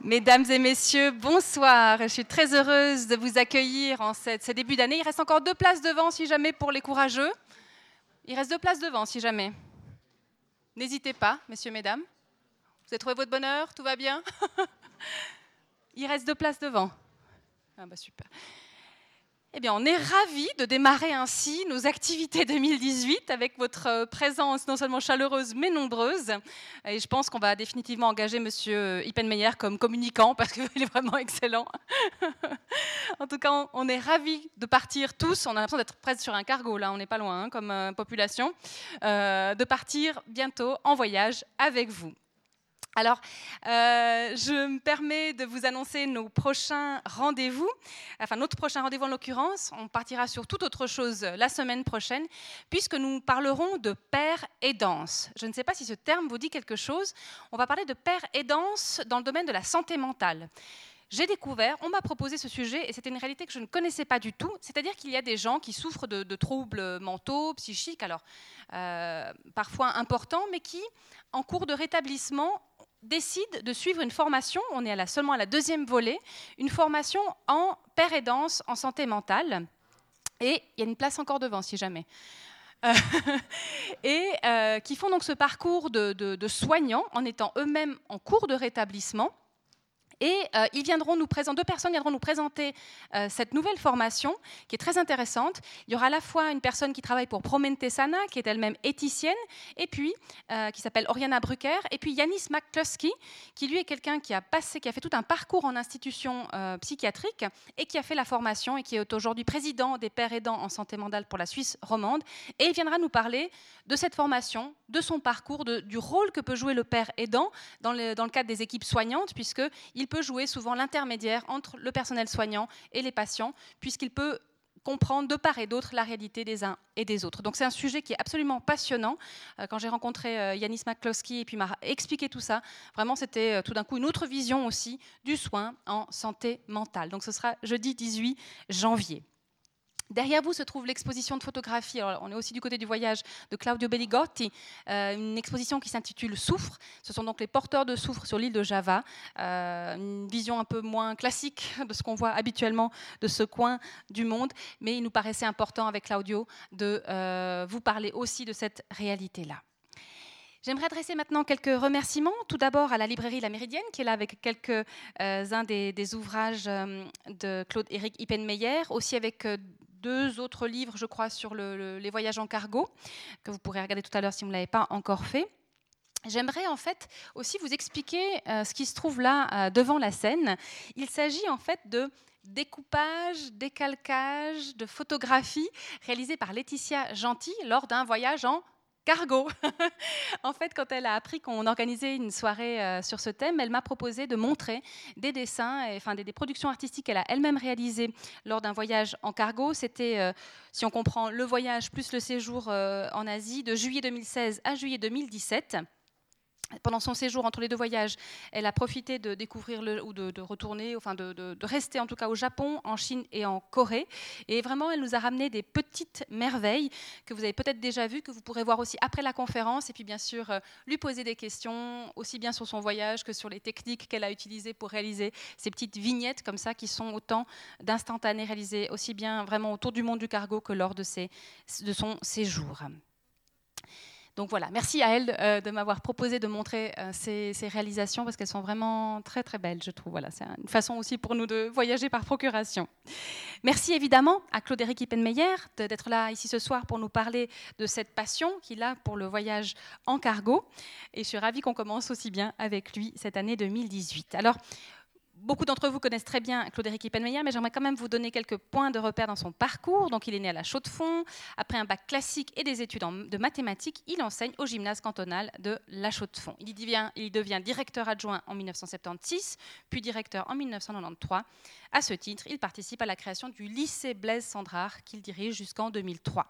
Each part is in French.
Mesdames et messieurs, bonsoir. Je suis très heureuse de vous accueillir en ce début d'année. Il reste encore deux places devant si jamais pour les courageux. Il reste deux places devant si jamais. N'hésitez pas, messieurs, mesdames. Vous avez trouvé votre bonheur? Tout va bien? Il reste deux places devant. Ah bah super. Eh bien, on est ravis de démarrer ainsi nos activités 2018 avec votre euh, présence non seulement chaleureuse mais nombreuse. Et je pense qu'on va définitivement engager Monsieur Ippenmeyer comme communicant parce qu'il est vraiment excellent. en tout cas, on est ravis de partir tous. On a l'impression d'être presque sur un cargo là, on n'est pas loin hein, comme euh, population, euh, de partir bientôt en voyage avec vous. Alors, euh, je me permets de vous annoncer nos prochains rendez-vous. Enfin, notre prochain rendez-vous en l'occurrence, on partira sur toute autre chose la semaine prochaine, puisque nous parlerons de père et danse. Je ne sais pas si ce terme vous dit quelque chose. On va parler de père et danse dans le domaine de la santé mentale j'ai découvert, on m'a proposé ce sujet et c'était une réalité que je ne connaissais pas du tout. C'est-à-dire qu'il y a des gens qui souffrent de, troubles mentaux, psychiques, alors euh, parfois importants, mais qui, en cours de rétablissement, décide de suivre une formation, on est seulement à la deuxième volée, une formation en père et danse en santé mentale. Et il y a une place encore devant, si jamais. Euh, et euh, qui font donc ce parcours de soignants en étant eux-mêmes en cours de rétablissement et euh, ils viendront nous présenter, deux personnes viendront nous présenter euh, cette nouvelle formation qui est très intéressante. Il y aura à la fois une personne qui travaille pour Promente Sana, qui est elle-même éthicienne, et puis euh, qui s'appelle Oriana Brucker, et puis Yanis McCluskey, qui lui est quelqu'un qui a passé, qui a fait tout un parcours en institution psychiatrique et qui a fait la formation et qui est aujourd'hui président des pères aidants en santé mentale pour la Suisse romande. Et il viendra nous parler de cette formation, de son parcours, du rôle que peut jouer le père aidant dans le, cadre des équipes soignantes, puisqu'il peut jouer souvent l'intermédiaire entre le personnel soignant et les patients, puisqu'il peut comprendre de part et d'autre la réalité des uns et des autres. Donc c'est un sujet qui est absolument passionnant. Euh, quand j'ai rencontré euh, Yanis McCloskey et puis m'a expliqué tout ça, vraiment c'était euh, tout d'un coup une autre vision aussi du soin en santé mentale. Donc ce sera jeudi 18 janvier. Derrière vous se trouve l'exposition de photographie. on est aussi du côté du voyage de Claudio Belligotti, euh, une exposition qui s'intitule Soufre. Ce sont donc les porteurs de soufre sur l'île de Java. Euh, une vision un peu moins classique de ce qu'on voit habituellement de ce coin du monde, mais il nous paraissait important avec Claudio de euh, vous parler aussi de cette réalité-là. J'aimerais adresser maintenant quelques remerciements. Tout d'abord à la librairie La Méridienne, qui est là avec quelques-uns des, des, ouvrages de Claude-Éric Ippenmeyer, aussi avec deux autres livres, je crois, sur les voyages en cargo, que vous pourrez regarder tout à l'heure si vous ne l'avez pas encore fait. J'aimerais en fait aussi vous expliquer euh, ce qui se trouve là euh, devant la scène. Il s'agit en fait de découpage, décalcage, de photographies réalisées par Laetitia Gentil lors d'un voyage en cargo. en fait, quand elle a appris qu'on organisait une soirée euh, sur ce thème, elle m'a proposé de montrer des dessins, et, enfin des, productions artistiques qu'elle a elle-même réalisées lors d'un voyage en cargo. C'était, euh, si on comprend, le voyage plus le séjour euh, en Asie de juillet 2016 à juillet 2017 pendant son séjour entre les deux voyages, elle a profité de découvrir ou de, retourner, enfin de, rester en tout cas au Japon, en Chine et en Corée. Et vraiment, elle nous a ramené des petites merveilles que vous avez peut-être déjà vues, que vous pourrez voir aussi après la conférence. Et puis bien sûr, euh, lui poser des questions, aussi bien sur son voyage que sur les techniques qu'elle a utilisées pour réaliser ces petites vignettes comme ça, qui sont autant d'instantanés réalisés aussi bien vraiment autour du monde du cargo que lors de, ses, de son séjour. Donc voilà, merci à elle euh, de m'avoir proposé de montrer euh, ces, réalisations parce qu'elles sont vraiment très très belles, je trouve. Voilà, c'est une façon aussi pour nous de voyager par procuration. Merci évidemment à Claude-Éric Ippenmeyer d'être là ici ce soir pour nous parler de cette passion qu'il a pour le voyage en cargo. Et je suis ravie qu'on commence aussi bien avec lui cette année 2018. Alors, Beaucoup d'entre vous connaissent très bien Claude-Éric Ippenmeyer, mais j'aimerais quand même vous donner quelques points de repère dans son parcours. Donc, il est né à la Chaux-de-Fonds. Après un bac classique et des études de mathématiques, il enseigne au gymnase cantonal de la Chaux-de-Fonds. Il, devient, devient directeur adjoint en 1976, puis directeur en 1993. À ce titre, il participe à la création du lycée Blaise Sandrard qu'il dirige jusqu'en 2003.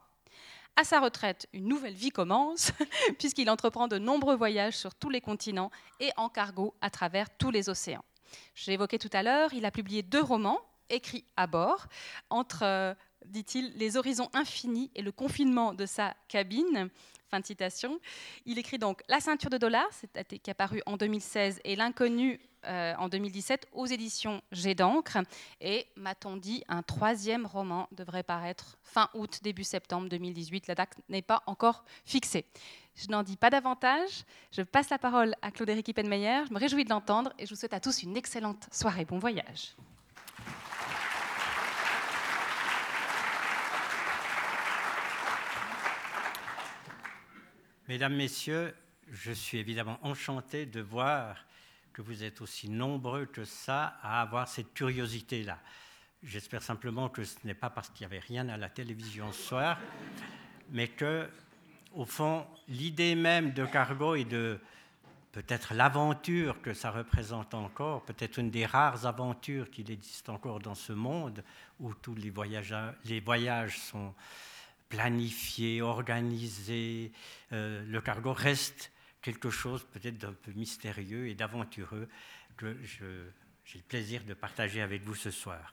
À sa retraite, une nouvelle vie commence, puisqu'il entreprend de nombreux voyages sur tous les continents et en cargo à travers tous les océans. Je évoqué tout à l'heure, il a publié deux romans écrits à bord, entre, euh, dit-il, les horizons infinis et le confinement de sa cabine. Fin de citation. Il écrit donc La ceinture de dollars, qui est apparu en 2016, et L'inconnu euh, en 2017 aux éditions G d'encre. Et m'a-t-on dit, un troisième roman devrait paraître fin août, début septembre 2018. La date n'est pas encore fixée. Je n'en dis pas davantage. Je passe la parole à Claude-Éric Ippenmeyer. Je me réjouis de l'entendre et je vous souhaite à tous une excellente soirée. Bon voyage. Mesdames, Messieurs, je suis évidemment enchanté de voir que vous êtes aussi nombreux que ça à avoir cette curiosité-là. J'espère simplement que ce n'est pas parce qu'il n'y avait rien à la télévision ce soir, mais que, au fond, l'idée même de Cargo et de peut-être l'aventure que ça représente encore, peut-être une des rares aventures qu'il existe encore dans ce monde où tous les voyages, sont planifié, organisé. Euh, le cargo reste quelque chose peut-être d'un peu mystérieux et d'aventureux que j'ai le plaisir de partager avec vous ce soir.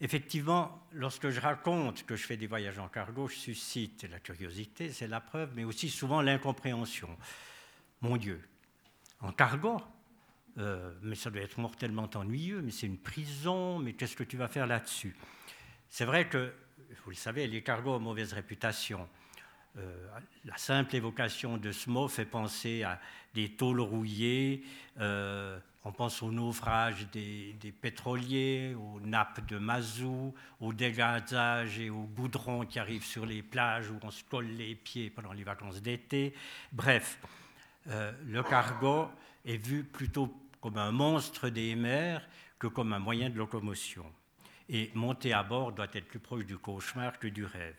Effectivement, lorsque je raconte que je fais des voyages en cargo, je suscite la curiosité, c'est la preuve, mais aussi souvent l'incompréhension. Mon Dieu, en cargo euh, Mais ça doit être mortellement ennuyeux, mais c'est une prison, mais qu'est-ce que tu vas faire là-dessus? C'est vrai que vous le savez, les cargos ont mauvaise réputation. Euh, la simple évocation de ce mot fait penser à des tôles rouillées, euh, on pense au naufrage des, pétroliers, aux nappes de mazout, au dégazage et au goudron qui arrivent sur les plages où on se colle les pieds pendant les vacances d'été. Bref, euh, le cargo est vu plutôt comme un monstre des mers que comme un moyen de locomotion. Et monter à bord doit être plus proche du cauchemar que du rêve.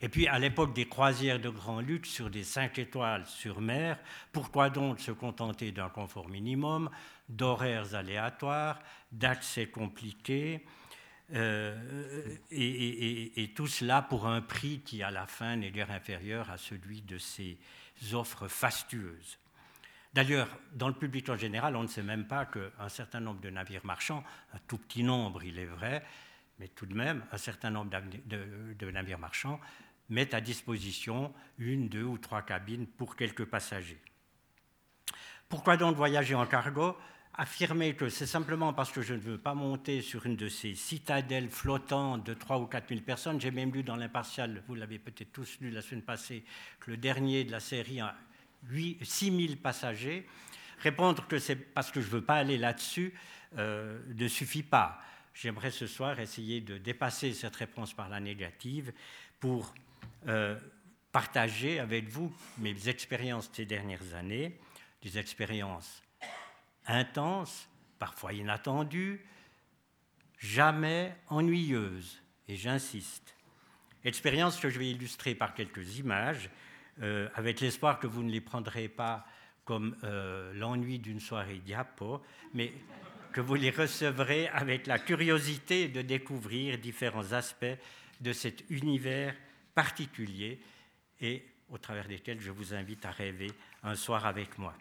Et puis, à l'époque des croisières de grand luxe sur des cinq étoiles sur mer, pourquoi donc se contenter d'un confort minimum, d'horaires aléatoires, d'accès compliqués, euh, et, tout cela pour un prix qui, à la fin, n'est guère inférieur à celui de ces offres fastueuses. D'ailleurs, dans le public en général, on ne sait même pas qu'un certain nombre de navires marchands, un tout petit nombre il est vrai, mais tout de même un certain nombre de, navires marchands mettent à disposition une, deux ou trois cabines pour quelques passagers. Pourquoi donc voyager en cargo? Affirmer que c'est simplement parce que je ne veux pas monter sur une de ces citadelles flottantes de 3 ou 4 000 personnes. J'ai même lu dans l'impartial, vous l'avez peut-être tous lu la semaine passée, que le dernier de la série 6 000 passagers. Répondre que c'est parce que je ne veux pas aller là-dessus euh, ne suffit pas. J'aimerais ce soir essayer de dépasser cette réponse par la négative pour euh, partager avec vous mes expériences ces dernières années, des expériences intenses, parfois inattendues, jamais ennuyeuses, et j'insiste. Expériences que je vais illustrer par quelques images euh, avec l'espoir que vous ne les prendrez pas comme euh, l'ennui d'une soirée diapo, mais que vous les recevrez avec la curiosité de découvrir différents aspects de cet univers particulier et au travers desquels je vous invite à rêver un soir avec moi.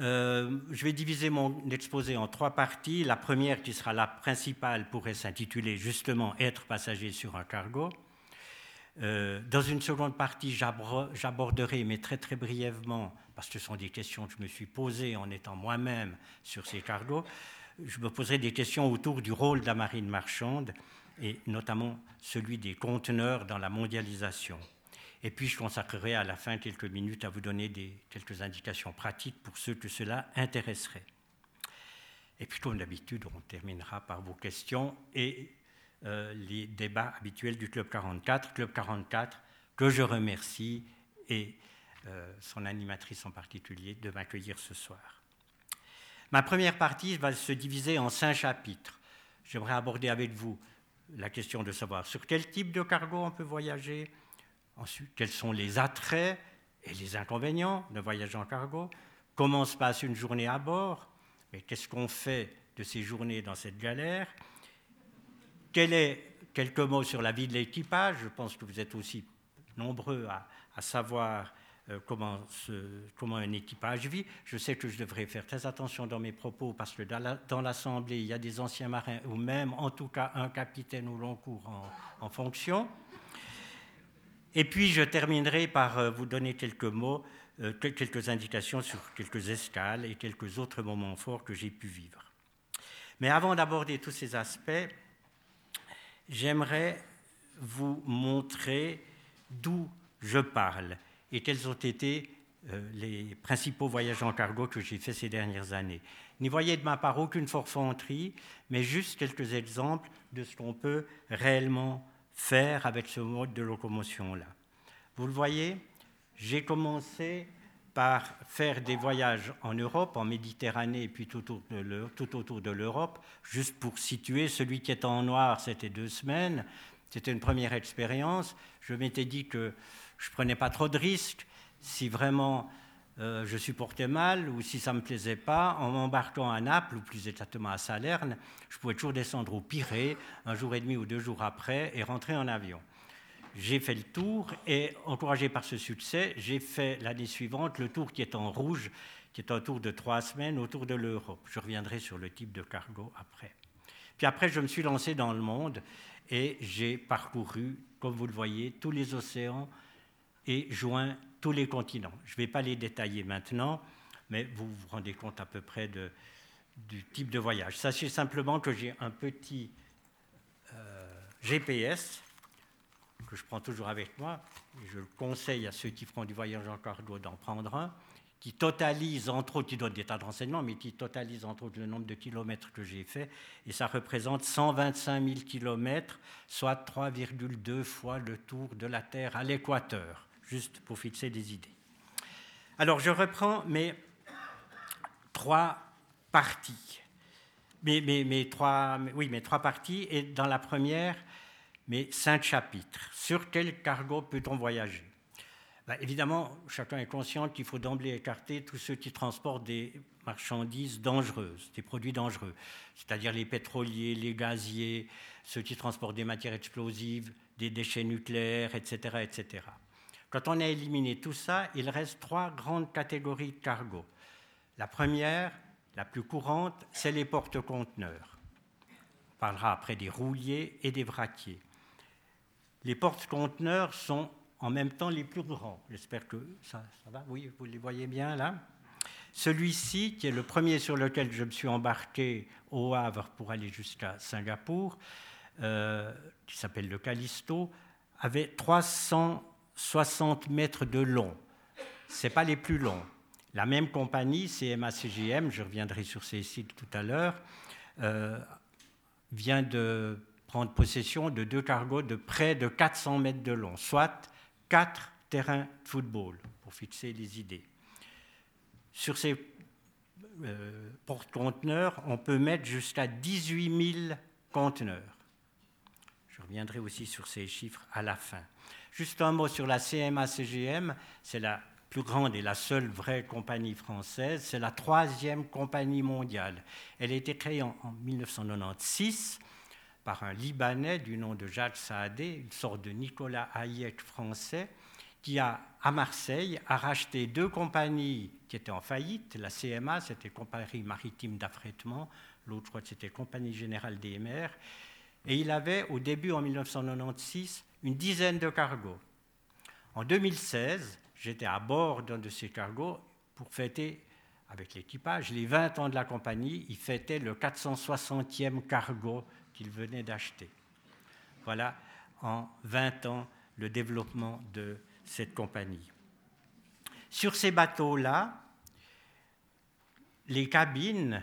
Euh, je vais diviser mon exposé en trois parties. La première, qui sera la principale, pourrait s'intituler justement Être passager sur un cargo. Euh, dans une seconde partie, j'aborderai, mais très très brièvement, parce que ce sont des questions que je me suis posées en étant moi-même sur ces cargos, je me poserai des questions autour du rôle de la marine marchande et notamment celui des conteneurs dans la mondialisation. Et puis je consacrerai à la fin quelques minutes à vous donner quelques indications pratiques pour ceux que cela intéresserait. Et puis comme d'habitude, on terminera par vos questions et euh, les débats habituels du Club 44. Club 44, que je remercie, et son animatrice en particulier, de m'accueillir ce soir. Ma première partie va se diviser en cinq chapitres. J'aimerais aborder avec vous la question de savoir sur quel type de cargo on peut voyager, ensuite quels sont les attraits et les inconvénients de voyager en cargo, comment se passe une journée à bord, mais qu'est-ce qu'on fait de ces journées dans cette galère, quelques mots sur la vie de l'équipage. Je pense que vous êtes aussi nombreux à, savoir euh, comment, un équipage vit. Je sais que je devrais faire très attention dans mes propos parce que dans l'Assemblée, il y a des anciens marins ou même en tout cas un capitaine au long cours en, fonction. Et puis je terminerai par euh, vous donner quelques mots, euh, quelques indications sur quelques escales et quelques autres moments forts que j'ai pu vivre. Mais avant d'aborder tous ces aspects, j'aimerais vous montrer d'où je parle et quels ont été euh, les principaux voyages en cargo que j'ai faits ces dernières années. N'y voyez de ma part aucune forfanterie, mais juste quelques exemples de ce qu'on peut réellement faire avec ce mode de locomotion-là. Vous le voyez, j'ai commencé par faire des voyages en Europe, en Méditerranée et puis tout autour de l'Europe, juste pour situer. Celui qui est en noir, c'était deux semaines. C'était une première expérience. Je m'étais dit que je prenais pas trop de risques. Si vraiment euh, je supportais mal ou si ça me plaisait pas, en m'embarquant à Naples, ou plus exactement à Salerne, je pouvais toujours descendre au Pirée un jour et demi ou deux jours après et rentrer en avion. J'ai fait le tour et, encouragé par ce succès, j'ai fait l'année suivante le tour qui est en rouge, qui est un tour de trois semaines autour de l'Europe. Je reviendrai sur le type de cargo après. Puis après, je me suis lancé dans le monde et j'ai parcouru, comme vous le voyez, tous les océans et joint tous les continents. Je ne vais pas les détailler maintenant, mais vous vous rendez compte à peu près du type de voyage. Sachez simplement que j'ai un petit euh, GPS que je prends toujours avec moi, je le conseille à ceux qui feront du voyage en cargo d'en prendre un, qui totalise entre autres, qui donne des tas de renseignements, mais qui totalise entre autres le nombre de kilomètres que j'ai fait, et ça représente 125 000 kilomètres, soit 3,2 fois le tour de la Terre à l'équateur juste pour fixer des idées. Alors je reprends mes trois parties. Mes, trois, oui, mes trois parties, et dans la première, mes cinq chapitres. Sur quel cargo peut-on voyager? Ben, Évidemment, chacun est conscient qu'il faut d'emblée écarter tous ceux qui transportent des marchandises dangereuses, des produits dangereux, c'est-à-dire les pétroliers, les gaziers, ceux qui transportent des matières explosives, des déchets nucléaires, etc. etc. Quand on a éliminé tout ça, il reste trois grandes catégories de cargo. La première, la plus courante, c'est les porte-conteneurs. On parlera après des rouliers et des vraquiers. Les porte-conteneurs sont en même temps les plus grands. J'espère que ça, va. Oui, vous les voyez bien là. Celui-ci, qui est le premier sur lequel je me suis embarqué au Havre pour aller jusqu'à Singapour, euh, qui s'appelle le Callisto, avait 300 60 mètres de long. Ce n'est pas les plus longs. La même compagnie, CMA-CGM, je reviendrai sur ces sites tout à l'heure, euh, vient de prendre possession de deux cargos de près de 400 mètres de long, soit quatre terrains de football, pour fixer les idées. Sur ces euh, porte-conteneurs, on peut mettre jusqu'à 18 000 conteneurs. Je reviendrai aussi sur ces chiffres à la fin. Juste un mot sur la CMA-CGM, c'est la plus grande et la seule vraie compagnie française, c'est la troisième compagnie mondiale. Elle a été créée en, 1996 par un Libanais du nom de Jacques Saadé, une sorte de Nicolas Hayek français, qui a, à Marseille, a racheté deux compagnies qui étaient en faillite. La CMA, c'était Compagnie maritime d'affrètement, l'autre, c'était Compagnie générale des mers. Et il avait, au début, en 1996, une dizaine de cargos. En 2016, j'étais à bord d'un de ces cargos pour fêter avec l'équipage les 20 ans de la compagnie. Il fêtait le 460e cargo qu'il venait d'acheter. Voilà, en 20 ans, le développement de cette compagnie. Sur ces bateaux-là, les cabines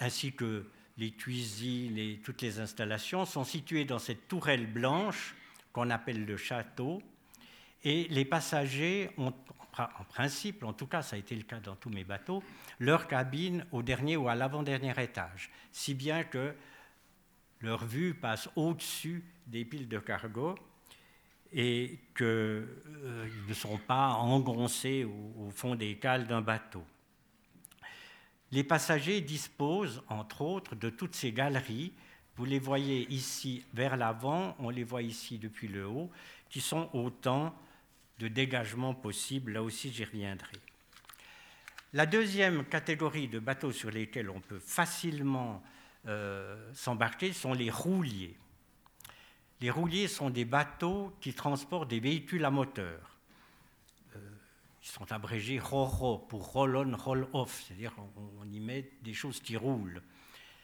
ainsi que les cuisines et toutes les installations sont situées dans cette tourelle blanche qu'on appelle le château. Et les passagers ont, en principe, en tout cas ça a été le cas dans tous mes bateaux, leur cabine au dernier ou à l'avant-dernier étage, si bien que leur vue passe au-dessus des piles de cargo et qu'ils euh, ne sont pas engoncés au, au fond des cales d'un bateau. Les passagers disposent, entre autres, de toutes ces galeries vous les voyez ici vers l'avant, on les voit ici depuis le haut, qui sont autant de dégagements possibles. Là aussi, j'y reviendrai. La deuxième catégorie de bateaux sur lesquels on peut facilement euh, s'embarquer sont les rouliers. Les rouliers sont des bateaux qui transportent des véhicules à moteur. Ils sont abrégés RORO pour roll on, roll off, c'est-à-dire on, y met des choses qui roulent.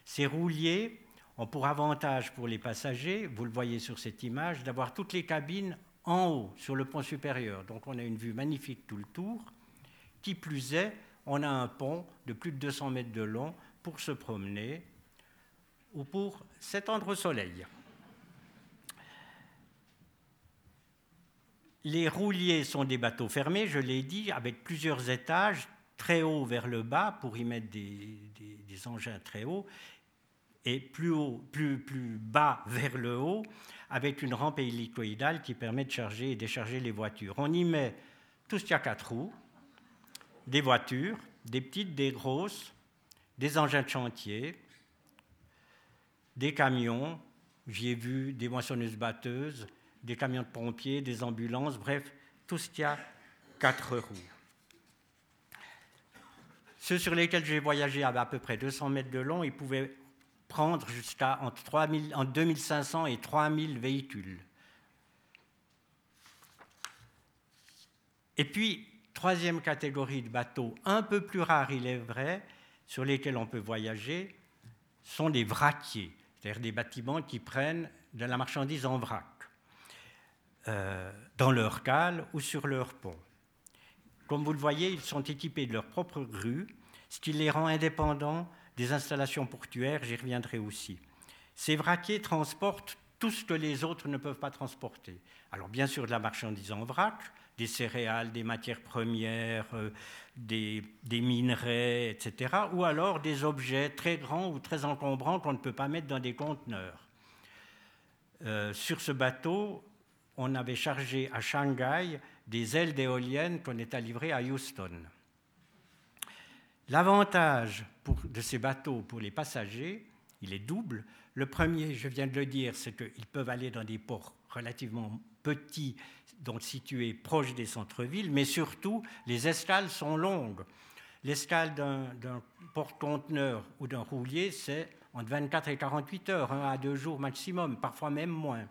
Ces rouliers ont pour avantage pour les passagers, vous le voyez sur cette image, d'avoir toutes les cabines en haut, sur le pont supérieur. Donc on a une vue magnifique tout le tour. Qui plus est, on a un pont de plus de 200 mètres de long pour se promener ou pour s'étendre au soleil. Les rouliers sont des bateaux fermés, je l'ai dit, avec plusieurs étages, très haut vers le bas pour y mettre des, engins très hauts, et plus, haut, plus, plus bas vers le haut, avec une rampe hélicoïdale qui permet de charger et décharger les voitures. On y met tout ce qui a quatre roues, des voitures, des petites, des grosses, des engins de chantier, des camions, j'y ai vu des moissonneuses batteuses, des camions de pompiers, des ambulances, bref, tout ce qui a quatre roues. Ceux sur lesquels j'ai voyagé avaient à peu près 200 mètres de long, ils pouvaient prendre jusqu'à entre, 2500 et 3000 véhicules. Et puis, troisième catégorie de bateaux, un peu plus rare, il est vrai, sur lesquels on peut voyager, sont des vraquiers, c'est-à-dire des bâtiments qui prennent de la marchandise en vrac. Euh, dans leur cale ou sur leur pont. Comme vous le voyez, ils sont équipés de leur propre grue, ce qui les rend indépendants des installations portuaires, j'y reviendrai aussi. Ces vraquiers transportent tout ce que les autres ne peuvent pas transporter. Alors bien sûr de la marchandise en vrac, des céréales, des matières premières, euh, des, minerais, etc. Ou alors des objets très grands ou très encombrants qu'on ne peut pas mettre dans des conteneurs. Euh, sur ce bateau, on avait chargé à Shanghai des ailes d'éoliennes qu'on est à livrer à Houston. L'avantage de ces bateaux pour les passagers, il est double. Le premier, je viens de le dire, c'est qu'ils peuvent aller dans des ports relativement petits, donc situés proches des centres-villes, mais surtout, les escales sont longues. L'escale d'un porte-conteneur ou d'un roulier, c'est entre 24 et 48 heures, un à deux jours maximum, parfois même moins.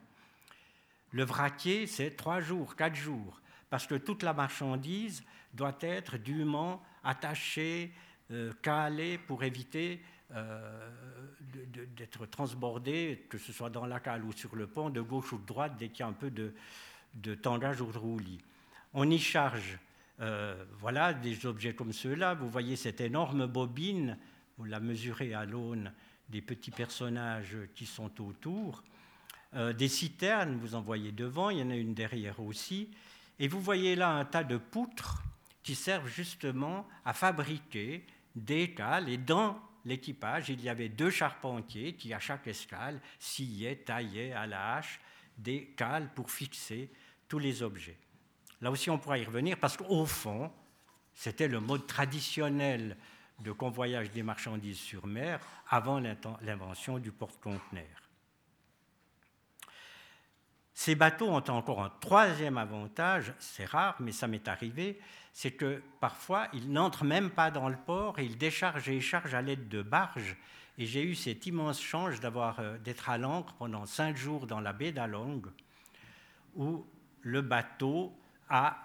Le vraquier, c'est trois jours, quatre jours, parce que toute la marchandise doit être dûment attachée, euh, calée pour éviter euh, d'être transbordée, que ce soit dans la cale ou sur le pont, de gauche ou de droite, dès qu'il y a un peu de, tangage ou de roulis. On y charge euh, voilà, des objets comme ceux-là. Vous voyez cette énorme bobine, vous la mesurez à l'aune des petits personnages qui sont autour. Euh, des citernes, vous en voyez devant, il y en a une derrière aussi, et vous voyez là un tas de poutres qui servent justement à fabriquer des cales, et dans l'équipage, il y avait deux charpentiers qui, à chaque escale, sciaient, taillaient à la hache des cales pour fixer tous les objets. Là aussi, on pourra y revenir parce qu'au fond, c'était le mode traditionnel de convoyage des marchandises sur mer avant l'invention du porte-conteneur. Ces bateaux ont encore un troisième avantage, c'est rare, mais ça m'est arrivé, c'est que parfois ils n'entrent même pas dans le port et ils déchargent et chargent à l'aide de barges. Et j'ai eu cette immense chance d'avoir euh, d'être à l'ancre pendant cinq jours dans la baie d'Along, où le bateau a,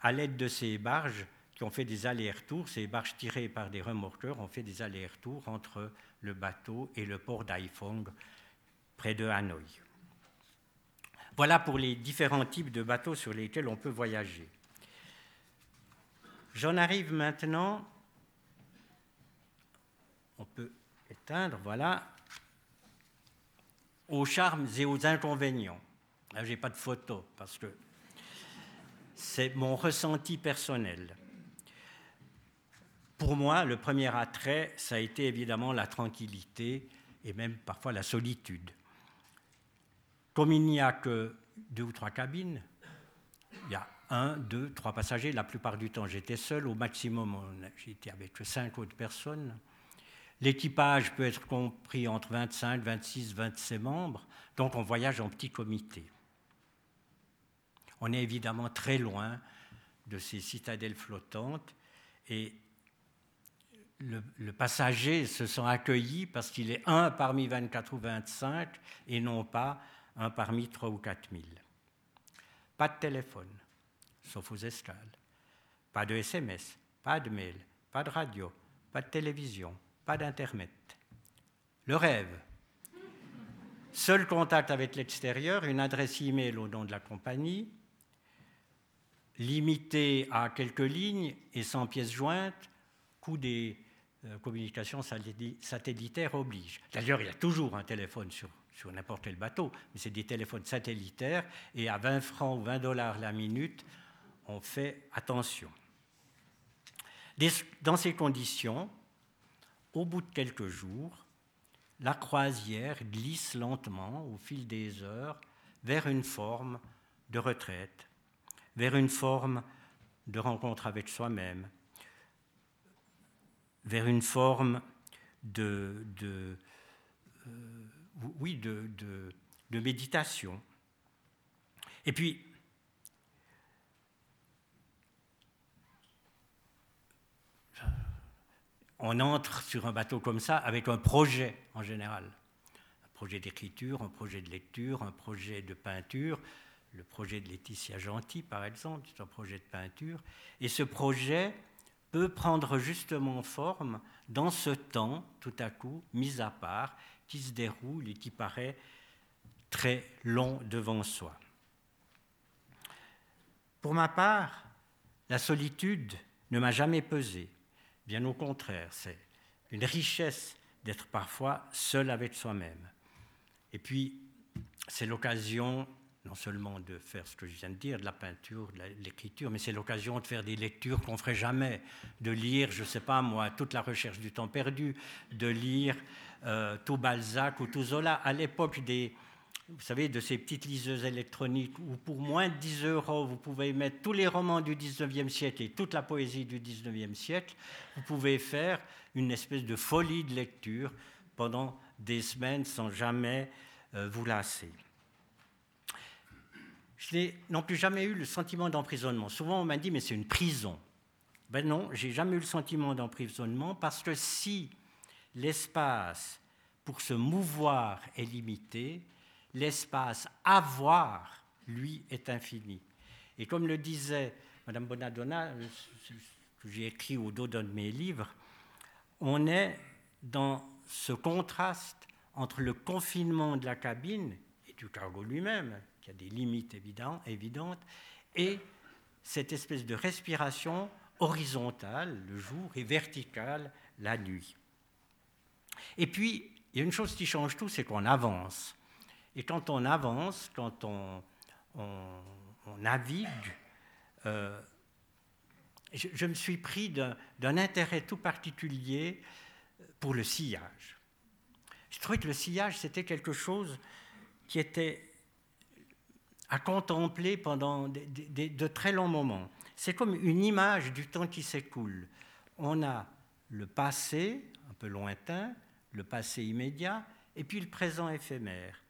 à l'aide de ces barges qui ont fait des allers-retours, ces barges tirées par des remorqueurs ont fait des allers-retours entre le bateau et le port d'Haiphong, près de Hanoï. Voilà pour les différents types de bateaux sur lesquels on peut voyager. J'en arrive maintenant, on peut éteindre, voilà, aux charmes et aux inconvénients. Là, je n'ai pas de photo parce que c'est mon ressenti personnel. Pour moi, le premier attrait, ça a été évidemment la tranquillité et même parfois la solitude. Comme il n'y a que deux ou trois cabines, il y a un, deux, trois passagers. La plupart du temps, j'étais seul. Au maximum, j'étais avec cinq autres personnes. L'équipage peut être compris entre 25, 26, 27 membres. Donc, on voyage en petit comité. On est évidemment très loin de ces citadelles flottantes et le, le, passager se sent accueilli parce qu'il est un parmi 24 ou 25 et non pas un parmi trois ou quatre mille. Pas de téléphone, sauf aux escales. Pas de SMS, pas de mail, pas de radio, pas de télévision, pas d'Internet. Le rêve. Seul contact avec l'extérieur, une adresse e-mail au nom de la compagnie, limité à quelques lignes et sans pièces jointes, coût des euh, communications satellitaires oblige. D'ailleurs, il y a toujours un téléphone sur, sur n'importe quel bateau, mais c'est des téléphones satellitaires et à 20 francs ou 20 dollars la minute, on fait attention. Dans ces conditions, au bout de quelques jours, la croisière glisse lentement au fil des heures vers une forme de retraite, vers une forme de rencontre avec soi-même, vers une forme de, euh, oui, de, méditation. Et puis, on entre sur un bateau comme ça avec un projet en général. Un projet d'écriture, un projet de lecture, un projet de peinture. Le projet de Laetitia Gentil, par exemple, c'est un projet de peinture. Et ce projet peut prendre justement forme dans ce temps, tout à coup, mis à part, qui se déroule et qui paraît très long devant soi. Pour ma part, la solitude ne m'a jamais pesé. Bien au contraire, c'est une richesse d'être parfois seul avec soi-même. Et puis, c'est l'occasion non seulement de faire ce que je viens de dire, de la peinture, de l'écriture, mais c'est l'occasion de faire des lectures qu'on ne ferait jamais, de lire, je ne sais pas moi, toute la recherche du temps perdu, de lire euh, tout Balzac ou tout Zola. À l'époque des, vous savez, de ces petites liseuses électroniques où pour moins de 10 euros, vous pouvez mettre tous les romans du 19e siècle et toute la poésie du 19e siècle, vous pouvez faire une espèce de folie de lecture pendant des semaines sans jamais euh, vous lasser. Je n'ai non plus jamais eu le sentiment d'emprisonnement. Souvent, on m'a dit, mais c'est une prison. Ben non, j'ai jamais eu le sentiment d'emprisonnement parce que si l'espace pour se mouvoir est limité, l'espace avoir, lui, est infini. Et comme le disait Madame Bonadonna, que j'ai écrit au dos d'un de mes livres, on est dans ce contraste entre le confinement de la cabine et du cargo lui-même, qui a des limites évidentes, et cette espèce de respiration horizontale le jour et verticale la nuit. Et puis, il y a une chose qui change tout, c'est qu'on avance. Et quand on avance, quand on, navigue, euh, je, je, me suis pris d'un intérêt tout particulier pour le sillage. Je trouvais que le sillage, c'était quelque chose qui était à contempler pendant de, très longs moments. C'est comme une image du temps qui s'écoule. On a le passé, un peu lointain, le passé immédiat, et puis le présent éphémère.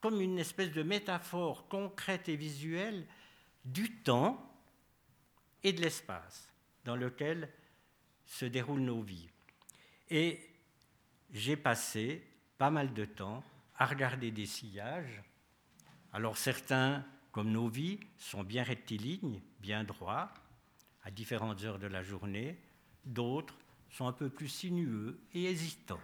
Comme une espèce de métaphore concrète et visuelle du temps et de l'espace dans lequel se déroulent nos vies. Et j'ai passé pas mal de temps à regarder des sillages alors certains, comme nos vies, sont bien rectilignes, bien droits, à différentes heures de la journée, d'autres sont un peu plus sinueux et hésitants.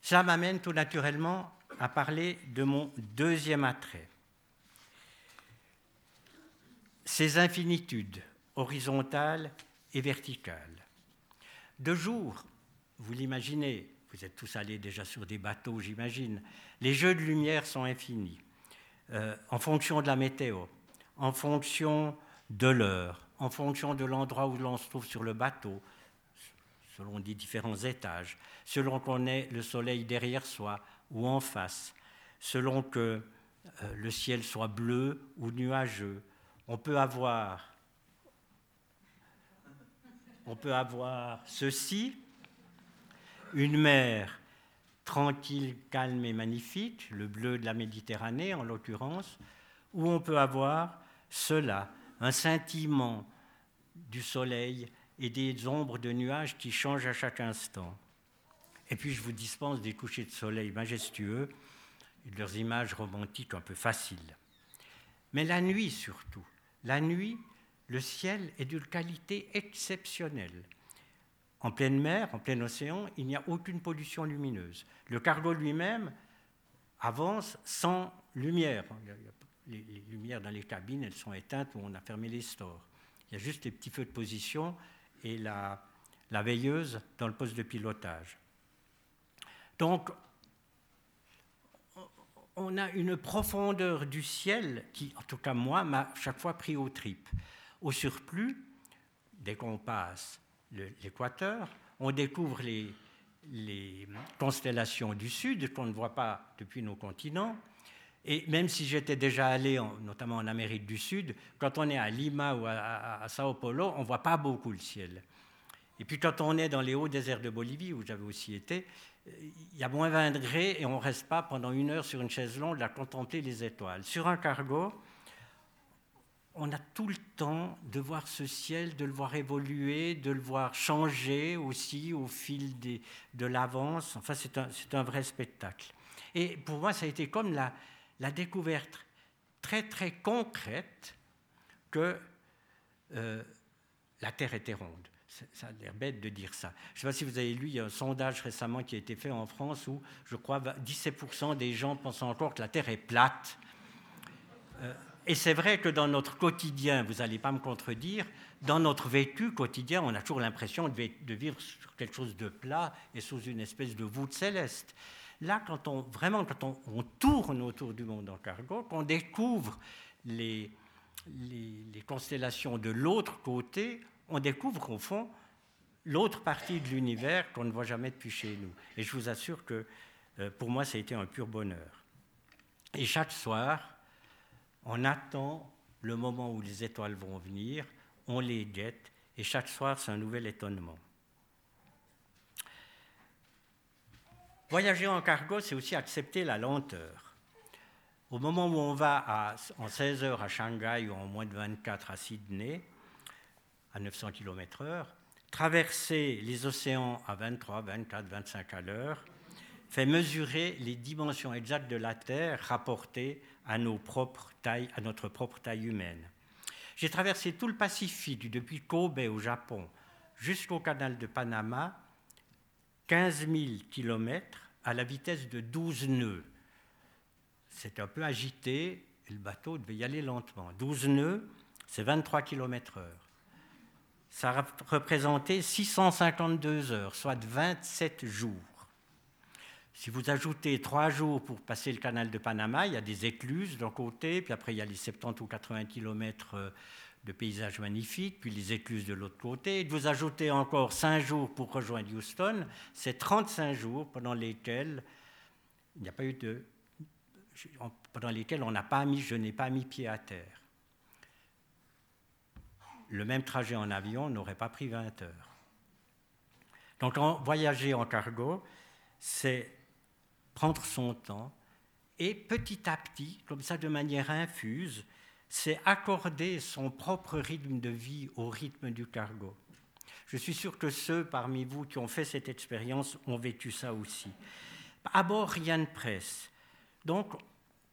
Ça m'amène tout naturellement à parler de mon deuxième attrait. Ces infinitudes horizontales et verticales. De jour, vous l'imaginez, vous êtes tous allés déjà sur des bateaux, j'imagine. Les jeux de lumière sont infinis, euh, en fonction de la météo, en fonction de l'heure, en fonction de l'endroit où l'on se trouve sur le bateau, selon les différents étages, selon qu'on ait le soleil derrière soi ou en face, selon que euh, le ciel soit bleu ou nuageux. On peut avoir, on peut avoir ceci une mer tranquille, calme et magnifique, le bleu de la Méditerranée en l'occurrence, où on peut avoir cela, un scintillement du soleil et des ombres de nuages qui changent à chaque instant. Et puis je vous dispense des couchers de soleil majestueux et de leurs images romantiques un peu faciles. Mais la nuit surtout, la nuit, le ciel est d'une qualité exceptionnelle. En pleine mer, en plein océan, il n'y a aucune pollution lumineuse. Le cargo lui-même avance sans lumière. Les, lumières dans les cabines, elles sont éteintes où on a fermé les stores. Il y a juste les petits feux de position et la, veilleuse dans le poste de pilotage. Donc, on a une profondeur du ciel qui, en tout cas moi, m'a chaque fois pris aux tripes. Au surplus, dès qu'on passe l'équateur, on découvre les constellations du Sud qu'on ne voit pas depuis nos continents. Et même si j'étais déjà allé, notamment en Amérique du Sud, quand on est à Lima ou à, Sao Paulo, on ne voit pas beaucoup le ciel. Et puis quand on est dans les hauts déserts de Bolivie, où j'avais aussi été, il y a moins 20 degrés et on ne reste pas pendant une heure sur une chaise longue à contempler les étoiles. Sur un cargo, on a tout le temps de voir ce ciel, de le voir évoluer, de le voir changer aussi au fil de l'avance. Enfin, c'est un, vrai spectacle. Et pour moi, ça a été comme la, découverte très, très concrète que euh, la Terre était ronde. Ça a l'air bête de dire ça. Je ne sais pas si vous avez lu, un sondage récemment qui a été fait en France où, je crois, 17% des gens pensent encore que la Terre est plate. Euh, et c'est vrai que dans notre quotidien, vous n'allez pas me contredire, dans notre vécu quotidien, on a toujours l'impression de vivre sur quelque chose de plat et sous une espèce de voûte céleste. Là, quand on, vraiment, quand on, tourne autour du monde en cargo, qu'on découvre les, les, constellations de l'autre côté, on découvre qu'au fond, l'autre partie de l'univers qu'on ne voit jamais depuis chez nous. Et je vous assure que euh, pour moi, ça a été un pur bonheur. Et chaque soir, on attend le moment où les étoiles vont venir, on les guette, et chaque soir, c'est un nouvel étonnement. Voyager en cargo, c'est aussi accepter la lenteur. Au moment où on va en 16 heures à Shanghai ou en moins de 24 à Sydney, à 900 km/h, traverser les océans à 23, 24, 25 à l'heure, fait mesurer les dimensions exactes de la Terre rapportées à, nos propres tailles, à notre propre taille humaine. J'ai traversé tout le Pacifique, depuis Kobe au Japon jusqu'au canal de Panama, 15 000 km à la vitesse de 12 nœuds. C'est un peu agité, le bateau devait y aller lentement. 12 nœuds, c'est 23 km/h. Ça représentait 652 heures, soit 27 jours. Si vous ajoutez trois jours pour passer le canal de Panama, il y a des écluses d'un côté, puis après il y a les 70 ou 80 kilomètres euh, de paysages magnifiques, puis les écluses de l'autre côté. Et vous ajoutez encore cinq jours pour rejoindre Houston, c'est 35 jours pendant lesquels il n'y a pas eu de, pendant lesquels on n'a pas mis, je n'ai pas mis pied à terre. Le même trajet en avion n'aurait pas pris 20 heures. Donc voyager en cargo, c'est prendre son temps et petit à petit, comme ça de manière infuse, c'est accorder son propre rythme de vie au rythme du cargo. Je suis sûr que ceux parmi vous qui ont fait cette expérience ont vécu ça aussi. À bord, rien ne presse. Donc,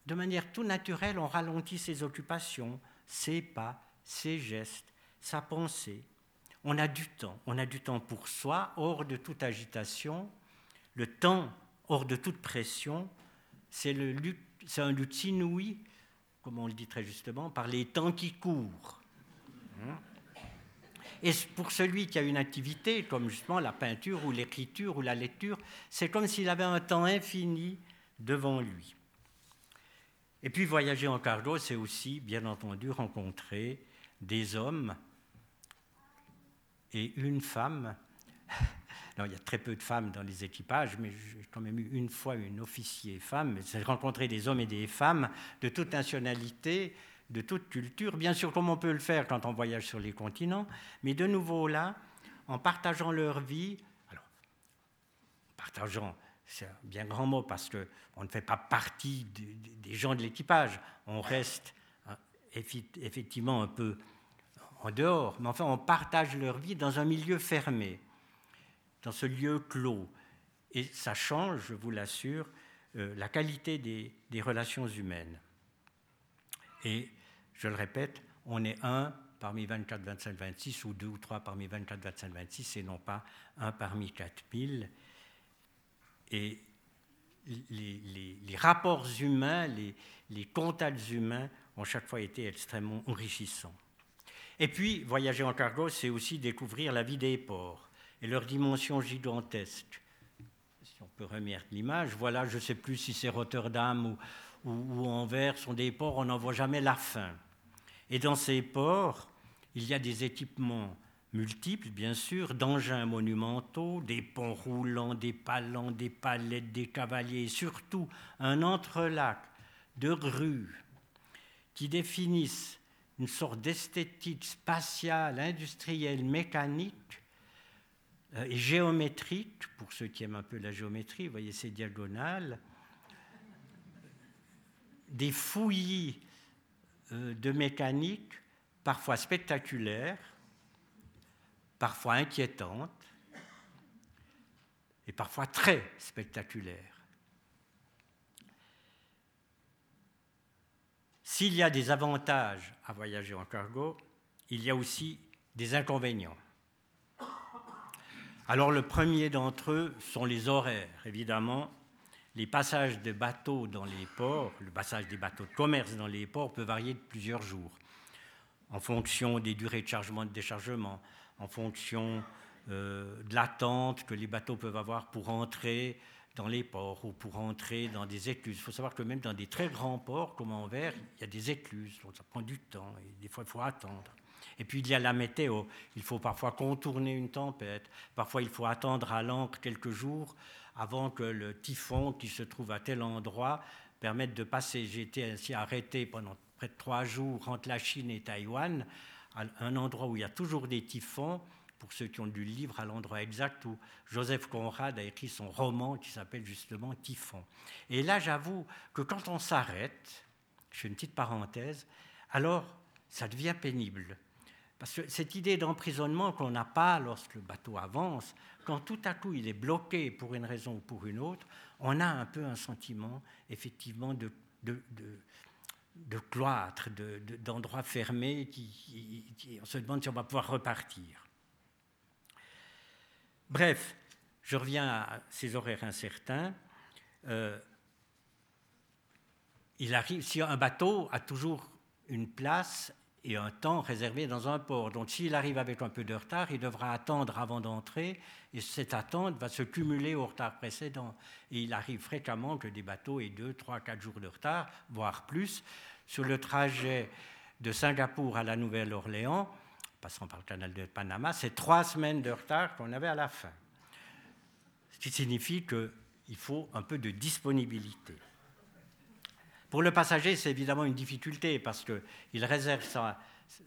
de manière tout naturelle, on ralentit ses occupations, ses pas, ses gestes, sa pensée. On a du temps. On a du temps pour soi, hors de toute agitation. Le temps hors de toute pression, c'est un lutte inouï, comme on le dit très justement, par les temps qui courent. Et pour celui qui a une activité, comme justement la peinture ou l'écriture ou la lecture, c'est comme s'il avait un temps infini devant lui. Et puis voyager en cargo, c'est aussi, bien entendu, rencontrer des hommes et une femme il y a très peu de femmes dans les équipages, mais j'ai quand même eu une fois une officier femme. J'ai rencontré des hommes et des femmes de toute nationalité, de toute culture, bien sûr comme on peut le faire quand on voyage sur les continents, mais de nouveau là, en partageant leur vie, alors, partageant, c'est un bien grand mot parce qu'on ne fait pas partie des gens de l'équipage, on reste hein, effectivement un peu en dehors, mais enfin on partage leur vie dans un milieu fermé dans ce lieu clos. et ça change, je vous l'assure, euh, la qualité des, relations humaines. Et je le répète, on est un parmi 24, 25, 26 ou deux ou trois parmi 24, 25, 26 et non pas un parmi 4000. Et les, les, rapports humains, les, les contacts humains ont chaque fois été extrêmement enrichissants. Et puis, voyager en cargo, c'est aussi découvrir la vie des ports et leur dimension gigantesque. Si on peut remettre l'image, voilà, je ne sais plus si c'est Rotterdam ou, ou, ou, Anvers, sont des ports, on n'en voit jamais la fin. Et dans ces ports, il y a des équipements multiples, bien sûr, d'engins monumentaux, des ponts roulants, des palans, des palettes, des cavaliers, et surtout un entrelac de rues qui définissent une sorte d'esthétique spatiale, industrielle, mécanique et géométrique, pour ceux qui aiment un peu la géométrie, vous voyez ces diagonales, des fouillis euh, de mécanique parfois spectaculaires, parfois inquiétantes et parfois très spectaculaires. S'il y a des avantages à voyager en cargo, il y a aussi des inconvénients. Alors le premier d'entre eux sont les horaires, évidemment. Les passages de bateaux dans les ports, le passage des bateaux de commerce dans les ports peut varier de plusieurs jours, en fonction des durées de chargement et de déchargement, en fonction euh, de l'attente que les bateaux peuvent avoir pour entrer dans les ports ou pour entrer dans des écluses. Il faut savoir que même dans des très grands ports comme Anvers, il y a des écluses, donc ça prend du temps et des fois il faut attendre. Et puis il y a la météo, il faut parfois contourner une tempête, parfois il faut attendre à l'ancre quelques jours avant que le typhon qui se trouve à tel endroit permette de passer. J'ai été ainsi arrêté pendant près de trois jours entre la Chine et Taïwan, à un endroit où il y a toujours des typhons, pour ceux qui ont lu le livre, à l'endroit exact où Joseph Conrad a écrit son roman qui s'appelle justement Typhon. Et là, j'avoue que quand on s'arrête, je fais une petite parenthèse, alors ça devient pénible. Parce que cette idée d'emprisonnement qu'on n'a pas lorsque le bateau avance, quand tout à coup il est bloqué pour une raison ou pour une autre, on a un peu un sentiment effectivement de, cloître, qui, qui, on se demande si on va pouvoir repartir. Bref, je reviens à ces horaires incertains. Euh, il arrive, si un bateau a toujours une place et un temps réservé dans un port, donc s'il arrive avec un peu de retard, il devra attendre avant d'entrer, et cette attente va se cumuler au retard précédent. Et il arrive fréquemment que des bateaux aient deux, trois, quatre jours de retard, voire plus. Sur le trajet de Singapour à la Nouvelle-Orléans, passant par le canal de Panama, c'est trois semaines de retard qu'on avait à la fin. Ce qui signifie qu'il faut un peu de disponibilité. Pour le passager, c'est évidemment une difficulté parce qu'il réserve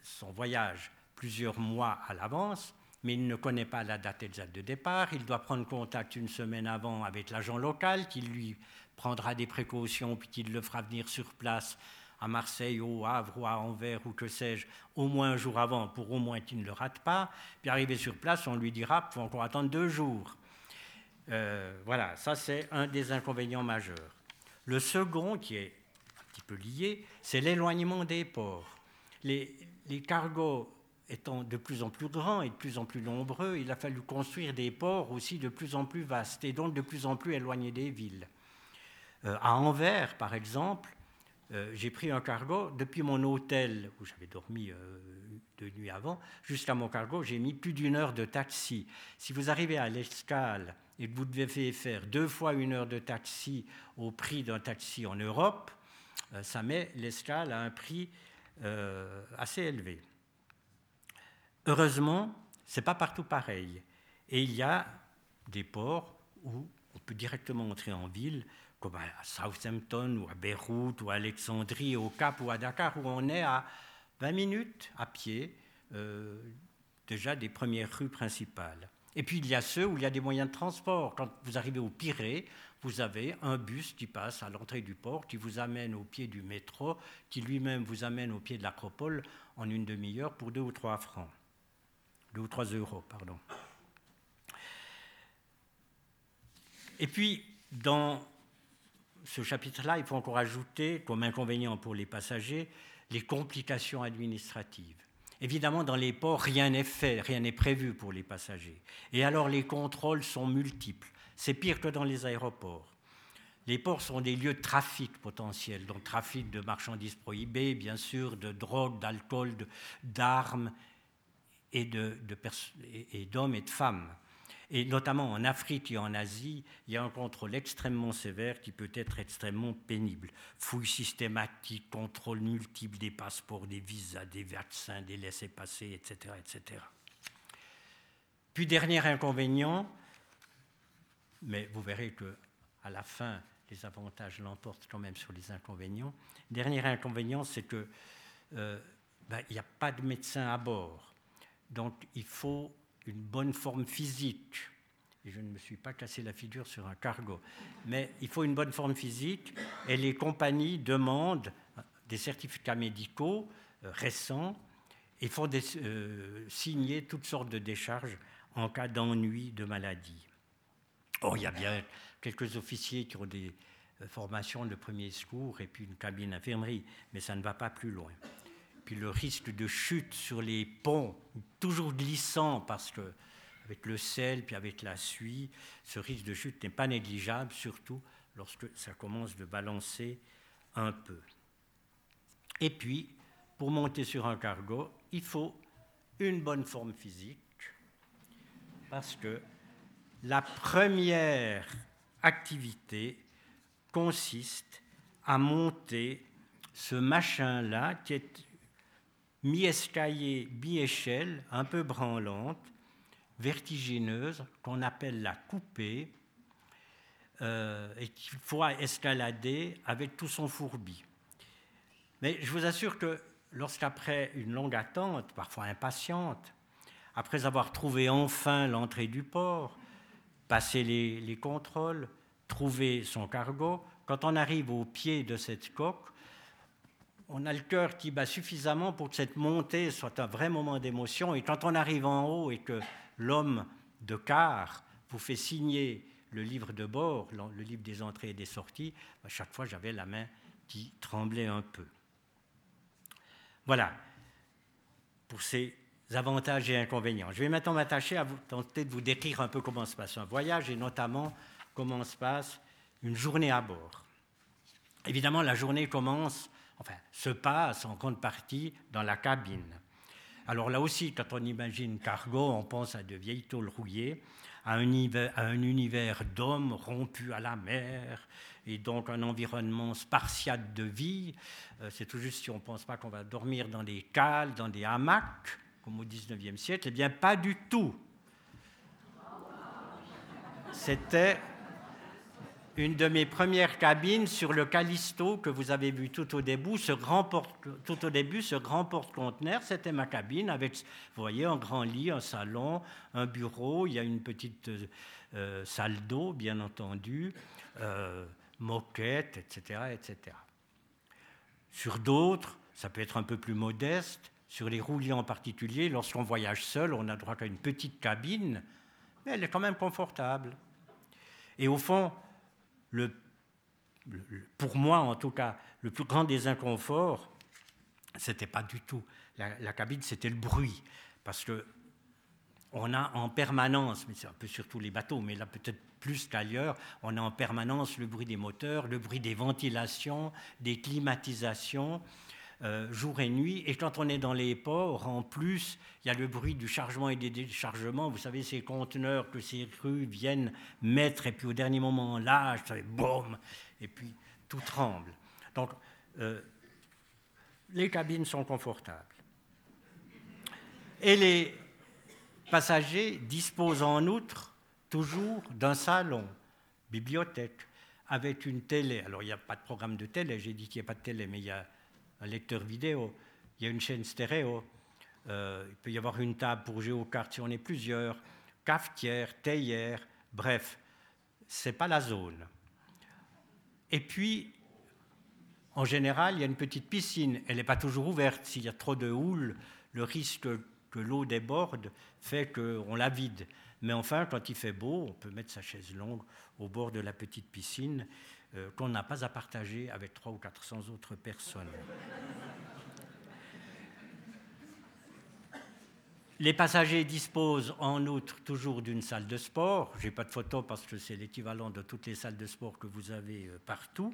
son voyage plusieurs mois à l'avance, mais il ne connaît pas la date exacte de départ. Il doit prendre contact une semaine avant avec l'agent local qui lui prendra des précautions puis qui le fera venir sur place à Marseille, au Havre, ou à Anvers, ou que sais-je, au moins un jour avant, pour au moins qu'il ne le rate pas. Puis arrivé sur place, on lui dira qu'il faut encore attendre deux jours. Euh, voilà, ça c'est un des inconvénients majeurs. Le second, qui est lié, c'est l'éloignement des ports. Les, cargos étant de plus en plus grands et de plus en plus nombreux, il a fallu construire des ports aussi de plus en plus vastes et donc de plus en plus éloignés des villes. Euh, à Anvers, par exemple, euh, j'ai pris un cargo depuis mon hôtel où j'avais dormi euh, deux nuits avant jusqu'à mon cargo, j'ai mis plus d'une heure de taxi. Si vous arrivez à l'escale et que vous devez faire deux fois une heure de taxi au prix d'un taxi en Europe, ça met l'escale à un prix assez élevé. Heureusement, c'est pas partout pareil. Et il y a des ports où on peut directement entrer en ville comme à Southampton ou à Beyrouth ou à Alexandrie, au Cap ou à Dakar, où on est à 20 minutes à pied euh, déjà des premières rues principales. Et puis il y a ceux où il y a des moyens de transport. Quand vous arrivez au Pirée, vous avez un bus qui passe à l'entrée du port, qui vous amène au pied du métro, qui lui-même vous amène au pied de l'acropole en une demi-heure pour deux ou trois francs. Deux ou trois euros, pardon. Et puis, dans ce chapitre-là, il faut encore ajouter, comme inconvénient pour les passagers, les complications administratives. Évidemment, dans les ports, rien n'est fait, rien n'est prévu pour les passagers. Et alors, les contrôles sont multiples. C'est pire que dans les aéroports. Les ports sont des lieux de trafic potentiel, donc trafic de marchandises prohibées, bien sûr, de drogue, d'alcool, d'armes et d'hommes et de femmes. Et notamment en Afrique et en Asie, il y a un contrôle extrêmement sévère qui peut être extrêmement pénible. Fouilles systématiques, contrôle multiple des passeports, des visas, des vaccins, des laissés-passer, etc., etc. Puis dernier inconvénient, mais vous verrez que à la fin, les avantages l'emportent quand même sur les inconvénients. Dernier inconvénient, c'est que euh, ben, il n'y a pas de médecin à bord. Donc il faut une bonne forme physique. Et je ne me suis pas cassé la figure sur un cargo. Mais il faut une bonne forme physique et les compagnies demandent des certificats médicaux euh, récents et font euh, signer toutes sortes de décharges en cas d'ennui, de maladie. Or, il y a bien quelques officiers qui ont des euh, formations de premier secours et puis une cabine infirmerie, mais ça ne va pas plus loin puis le risque de chute sur les ponts, toujours glissant parce que avec le sel puis avec la suie, ce risque de chute n'est pas négligeable, surtout lorsque ça commence de balancer un peu. Et puis, pour monter sur un cargo, il faut une bonne forme physique, parce que la première activité consiste à monter ce machin-là qui est mi-escalier, mi-échelle, un peu branlante, vertigineuse, qu'on appelle la coupée, euh, et qu'il faut escalader avec tout son fourbi. Mais je vous assure que lorsqu'après une longue attente, parfois impatiente, après avoir trouvé enfin l'entrée du port, passé les, les contrôles, trouvé son cargo, quand on arrive au pied de cette coque, on a le cœur qui bat suffisamment pour que cette montée soit un vrai moment d'émotion. Et quand on arrive en haut et que l'homme de quart vous fait signer le livre de bord, le livre des entrées et des sorties, à chaque fois j'avais la main qui tremblait un peu. Voilà pour ces avantages et inconvénients. Je vais maintenant m'attacher à vous, tenter de vous décrire un peu comment se passe un voyage et notamment comment se passe une journée à bord. Évidemment, la journée commence enfin, se passe en grande partie dans la cabine. Alors là aussi, quand on imagine cargo, on pense à de vieilles tôles rouillées, à un univers, univers d'hommes rompus à la mer, et donc un environnement spartiate de vie. Euh, c'est tout juste si on ne pense pas qu'on va dormir dans des cales, dans des hamacs, comme au XIXe siècle. Eh bien, pas du tout. C'était une de mes premières cabines sur le Callisto que vous avez vu tout au début, ce grand porte, tout au début, ce grand porte-conteneur, c'était ma cabine avec, vous voyez, un grand lit, un salon, un bureau, il y a une petite euh, salle d'eau, bien entendu, euh, moquette, etc., etc. Sur d'autres, ça peut être un peu plus modeste. Sur les rouliers en particulier, lorsqu'on voyage seul, on a droit à une petite cabine, mais elle est quand même confortable. Et au fond, pour moi en tout cas, le plus grand des inconforts, c'était pas du tout la, cabine, c'était le bruit. Parce que on a en permanence, mais c'est un peu surtout les bateaux, mais là peut-être plus qu'ailleurs, on a en permanence le bruit des moteurs, le bruit des ventilations, des climatisations. Euh, jour et nuit. Et quand on est dans les ports, en plus, il y a le bruit du chargement et des déchargements. Vous savez, ces conteneurs que ces crues viennent mettre, et puis au dernier moment, lâchent, boum, et puis tout tremble. Donc, euh, les cabines sont confortables. Et les passagers disposent en outre toujours d'un salon, bibliothèque, avec une télé. Alors, il n'y a pas de programme de télé, j'ai dit qu'il n'y a pas de télé, mais il y a un lecteur vidéo, il y a une chaîne stéréo, euh, il peut y avoir une table pour jouer aux cartes si on est plusieurs, cafetière, théière, bref, c'est pas la zone. Et puis, en général, il y a une petite piscine. Elle n'est pas toujours ouverte. S'il y a trop de houle, le risque que l'eau déborde fait qu'on la vide. Mais enfin, quand il fait beau, on peut mettre sa chaise longue au bord de la petite piscine euh, qu'on n'a pas à partager avec 300 ou 400 autres personnes. Les passagers disposent en outre toujours d'une salle de sport. Je n'ai pas de photo parce que c'est l'équivalent de toutes les salles de sport que vous avez euh, partout.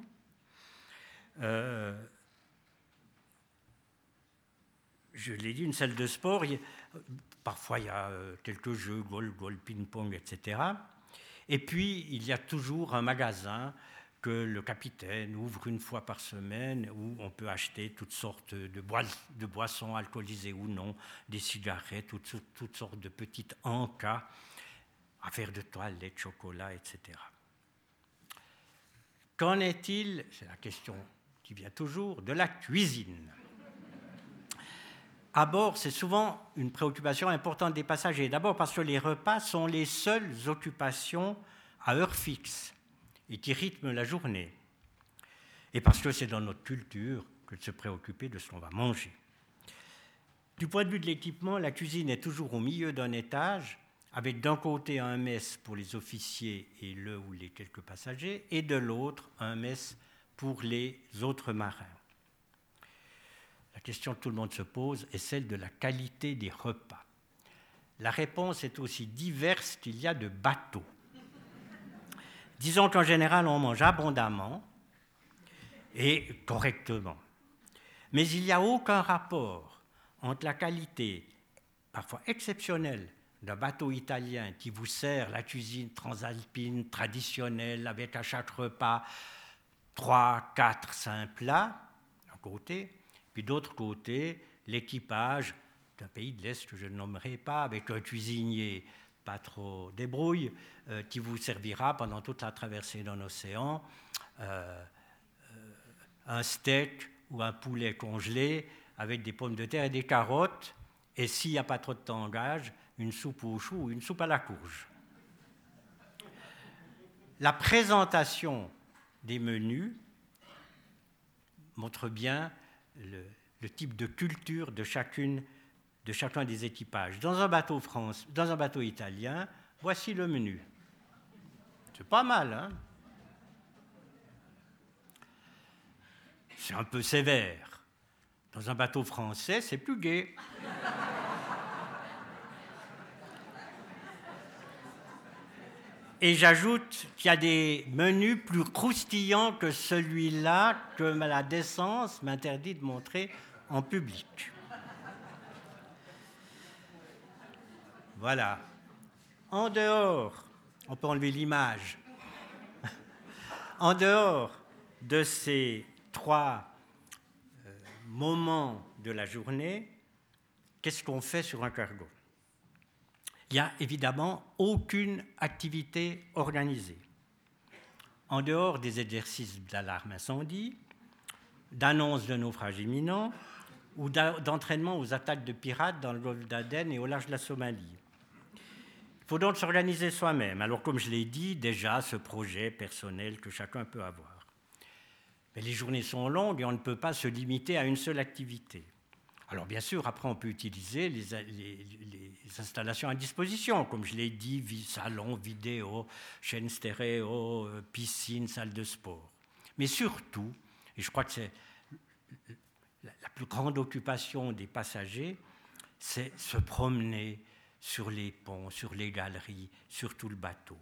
Euh, je l'ai dit, une salle de sport, parfois il y a quelques jeux, golf, golf, ping-pong, etc. Et puis il y a toujours un magasin que le capitaine ouvre une fois par semaine où on peut acheter toutes sortes de, boissons alcoolisées ou non, des cigarettes, toutes, toutes sortes de petites encas, affaires de toilette, chocolat, etc. Qu'en est-il, c'est la question qui vient toujours, de la cuisine? À bord, c'est souvent une préoccupation importante des passagers. D'abord parce que les repas sont les seules occupations à heure fixe et qui rythment la journée. Et parce que c'est dans notre culture que de se préoccuper de ce qu'on va manger. Du point de vue de l'équipement, la cuisine est toujours au milieu d'un étage, avec d'un côté un mess pour les officiers et le ou les quelques passagers, et de l'autre un mess pour les autres marins. La question que tout le monde se pose est celle de la qualité des repas. La réponse est aussi diverse qu'il y a de bateaux. Disons qu'en général, on mange abondamment et correctement. Mais il n'y a aucun rapport entre la qualité, parfois exceptionnelle, d'un bateau italien qui vous sert la cuisine transalpine traditionnelle avec à chaque repas trois, quatre, cinq plats, d'un côté, puis d'autre côté, l'équipage d'un pays de l'Est que je ne nommerai pas, avec un cuisinier pas trop débrouille, euh, qui vous servira pendant toute la traversée d'un océan euh, euh, un steak ou un poulet congelé avec des pommes de terre et des carottes, et s'il n'y a pas trop de tangage, une soupe au chou ou une soupe à la courge. La présentation des menus montre bien le, type de culture de, chacune, de chacun des équipages. Dans un bateau France, dans un bateau italien, voici le menu. C'est pas mal, hein C'est un peu sévère. Dans un bateau français, c'est plus gai. Et j'ajoute qu'il y a des menus plus croustillants que celui-là que la décence m'interdit de montrer en public. Voilà. En dehors, on peut enlever l'image. En dehors de ces trois euh, moments de la journée, qu'est-ce qu'on fait sur un cargo? Il n'y a évidemment aucune activité organisée. En dehors des exercices d'alarme incendie, d'annonces de naufrage imminent ou d'entraînement aux attaques de pirates dans le golfe d'Aden et au large de la Somalie. Il faut donc s'organiser soi-même. Alors, comme je l'ai dit, déjà, ce projet personnel que chacun peut avoir. Mais les journées sont longues et on ne peut pas se limiter à une seule activité. Alors bien sûr, après on peut utiliser les, installations à disposition, comme je l'ai dit, salon, vidéo, chaîne stéréo, euh, piscine, salle de sport. Mais surtout, et je crois que c'est la plus grande occupation des passagers, c'est se promener sur les ponts, sur les galeries, sur tout le bateau.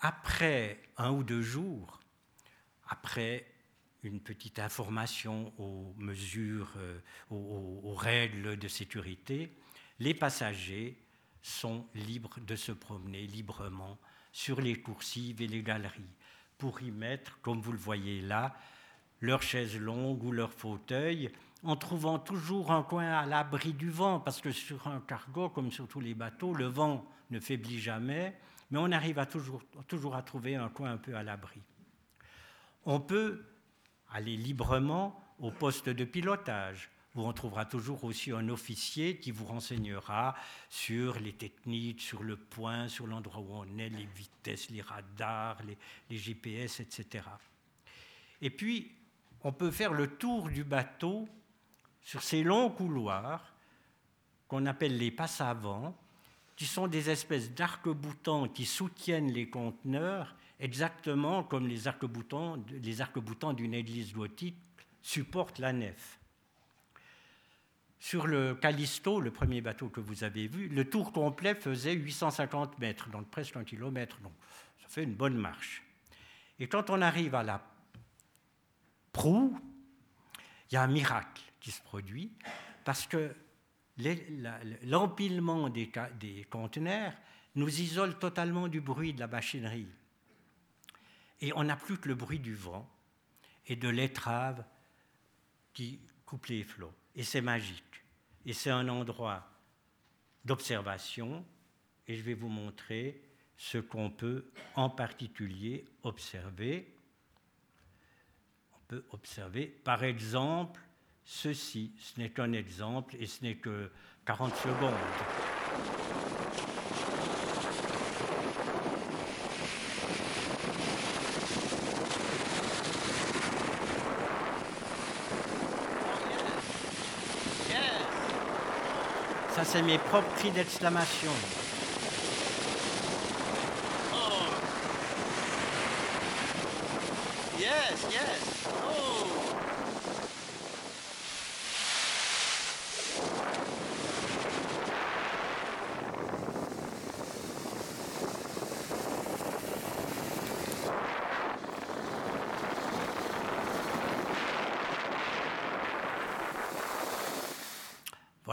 Après un ou deux jours, après une petite information aux mesures, euh, aux, règles de sécurité, les passagers sont libres de se promener librement sur les coursives et les galeries pour y mettre, comme vous le voyez là, leurs chaises longues ou leurs fauteuils, en trouvant toujours un coin à l'abri du vent, parce que sur un cargo, comme sur tous les bateaux, le vent ne faiblit jamais, mais on arrive toujours à trouver un coin un peu à l'abri. On peut aller librement au poste de pilotage, où on trouvera toujours aussi un officier qui vous renseignera sur les techniques, sur le point, sur l'endroit où on est, les vitesses, les radars, les, GPS, etc. Et puis, on peut faire le tour du bateau sur ces longs couloirs qu'on appelle les passes avant, qui sont des espèces d'arcs-boutants qui soutiennent les conteneurs, exactement comme les arcs-boutants arcs d'une église gothique supportent la nef. Sur le Callisto, le premier bateau que vous avez vu, le tour complet faisait 850 mètres, donc presque un kilomètre, donc ça fait une bonne marche. Et quand on arrive à la proue, il y a un miracle qui se produit, parce que l'empilement des, conteneurs nous isole totalement du bruit de la machinerie. Et on n'a plus que le bruit du vent et de l'étrave qui coupe les flots. Et c'est magique. Et c'est un endroit d'observation. Et je vais vous montrer ce qu'on peut en particulier observer. On peut observer, par exemple, ceci. Ce n'est qu'un exemple et ce n'est que 40 secondes. Ça, c'est mes propres cris d'exclamation. Oh. Yes, yes. Oh.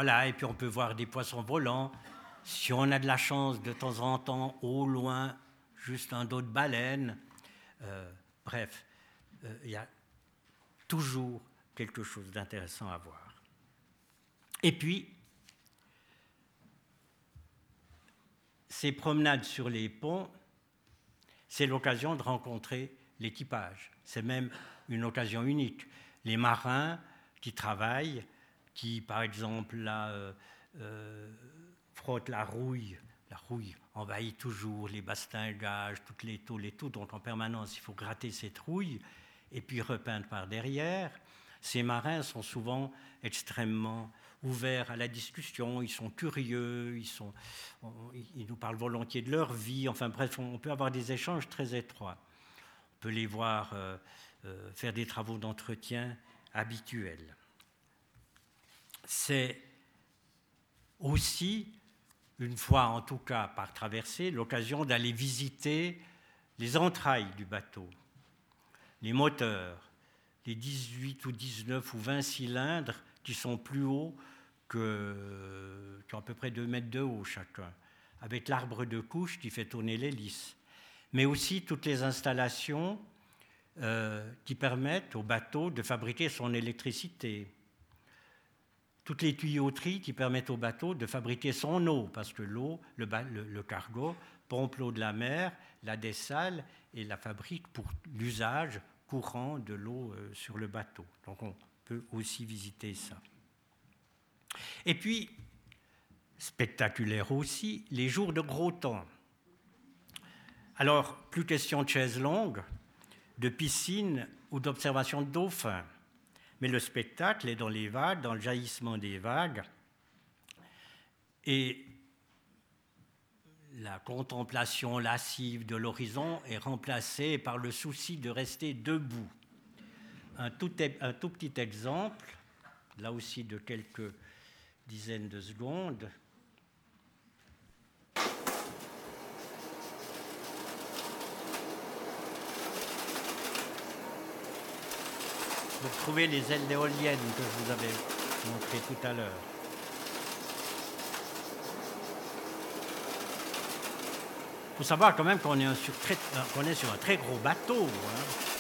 Et puis on peut voir des poissons volants. Si on a de la chance, de temps en temps, au loin, juste un dos de baleine. Euh, bref, euh, il y a toujours quelque chose d'intéressant à voir. Et puis, ces promenades sur les ponts, c'est l'occasion de rencontrer l'équipage. C'est même une occasion unique. Les marins qui travaillent qui, par exemple, là, euh, euh, frotte la rouille. La rouille envahit toujours les bastingages, toutes les tôles et tout. Donc en permanence, il faut gratter cette rouille et puis repeindre par derrière. Ces marins sont souvent extrêmement ouverts à la discussion, ils sont curieux, ils, nous parlent volontiers de leur vie. Enfin bref, on peut avoir des échanges très étroits. On peut les voir euh, faire des travaux d'entretien habituels c'est aussi, une fois en tout cas par traversée, l'occasion d'aller visiter les entrailles du bateau, les moteurs, les 18 ou 19 ou 20 cylindres qui sont plus hauts que, qui ont à peu près 2 mètres de haut chacun, avec l'arbre de couche qui fait tourner l'hélice, mais aussi toutes les installations euh, qui permettent au bateau de fabriquer son électricité, toutes les tuyauteries qui permettent au bateau de fabriquer son eau, parce que l'eau, le, cargo, pompe l'eau de la mer, la dessale et la fabrique pour l'usage courant de l'eau euh, sur le bateau. Donc on peut aussi visiter ça. Et puis, spectaculaire aussi, les jours de gros temps. Alors, plus question de chaises longues, de piscine ou d'observation de dauphins. Mais le spectacle est dans les vagues, dans le jaillissement des vagues. Et la contemplation lascive de l'horizon est remplacée par le souci de rester debout. Un tout, petit exemple, là aussi de quelques dizaines de secondes. Vous trouvez les ailes éoliennes que je vous avais montrées tout à l'heure. Il faut savoir quand même qu'on est, sur est sur un très gros bateau. Hein.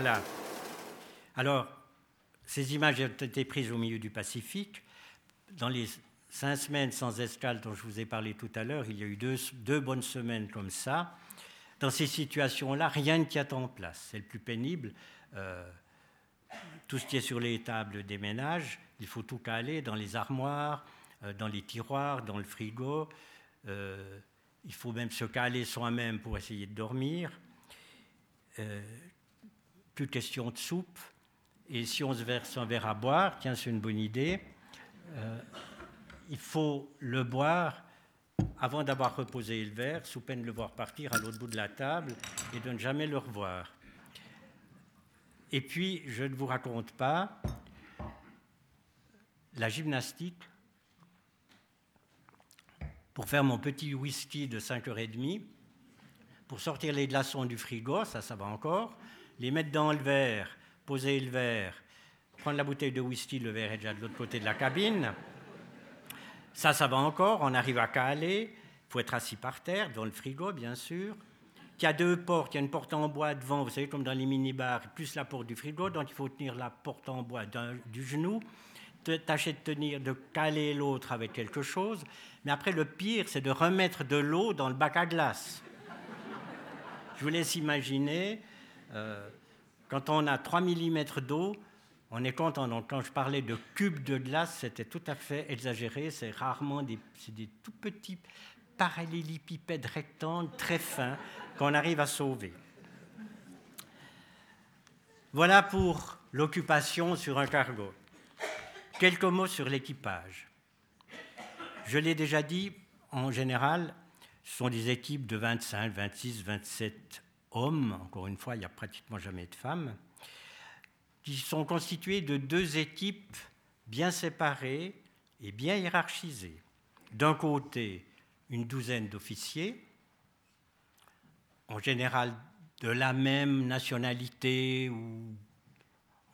Voilà. Alors, ces images ont été prises au milieu du Pacifique, dans les cinq semaines sans escale dont je vous ai parlé tout à l'heure, il y a eu deux, bonnes semaines comme ça. Dans ces situations-là, rien ne tient en place. C'est le plus pénible. Euh, tout ce qui est sur les tables des ménages, il faut tout caler dans les armoires, euh, dans les tiroirs, dans le frigo. Euh, il faut même se caler soi-même pour essayer de dormir. Plus question de soupe. Et si on se verse un verre à boire, tiens, c'est une bonne idée il faut le boire avant d'avoir reposé le verre, sous peine de le voir partir à l'autre bout de la table et de ne jamais le revoir. Et puis, je ne vous raconte pas, la gymnastique, pour faire mon petit whisky de 5h30, pour sortir les glaçons du frigo, ça, ça va encore, les mettre dans le verre, poser le verre, prendre la bouteille de whisky, le verre est déjà de l'autre côté de la cabine, ça, ça va encore, on arrive à caler. Il faut être assis par terre, dans le frigo, bien sûr. Il y a deux portes, il y a une porte en bois devant, vous savez, comme dans les mini-bars, plus la porte du frigo, donc il faut tenir la porte en bois du genou, tâcher de tenir, de caler l'autre avec quelque chose. Mais après, le pire, c'est de remettre de l'eau dans le bac à glace. Je vous laisse imaginer, euh, quand on a 3 mm d'eau, on est content. Donc, quand je parlais de cubes de glace, c'était tout à fait exagéré. C'est rarement des, des tout petits parallélépipèdes rectangles très fins qu'on arrive à sauver. Voilà pour l'occupation sur un cargo. Quelques mots sur l'équipage. Je l'ai déjà dit, en général, ce sont des équipes de 25, 26, 27 hommes. Encore une fois, il n'y a pratiquement jamais de femmes qui sont constitués de deux équipes bien séparées et bien hiérarchisées. D'un côté, une douzaine d'officiers, en général de la même nationalité ou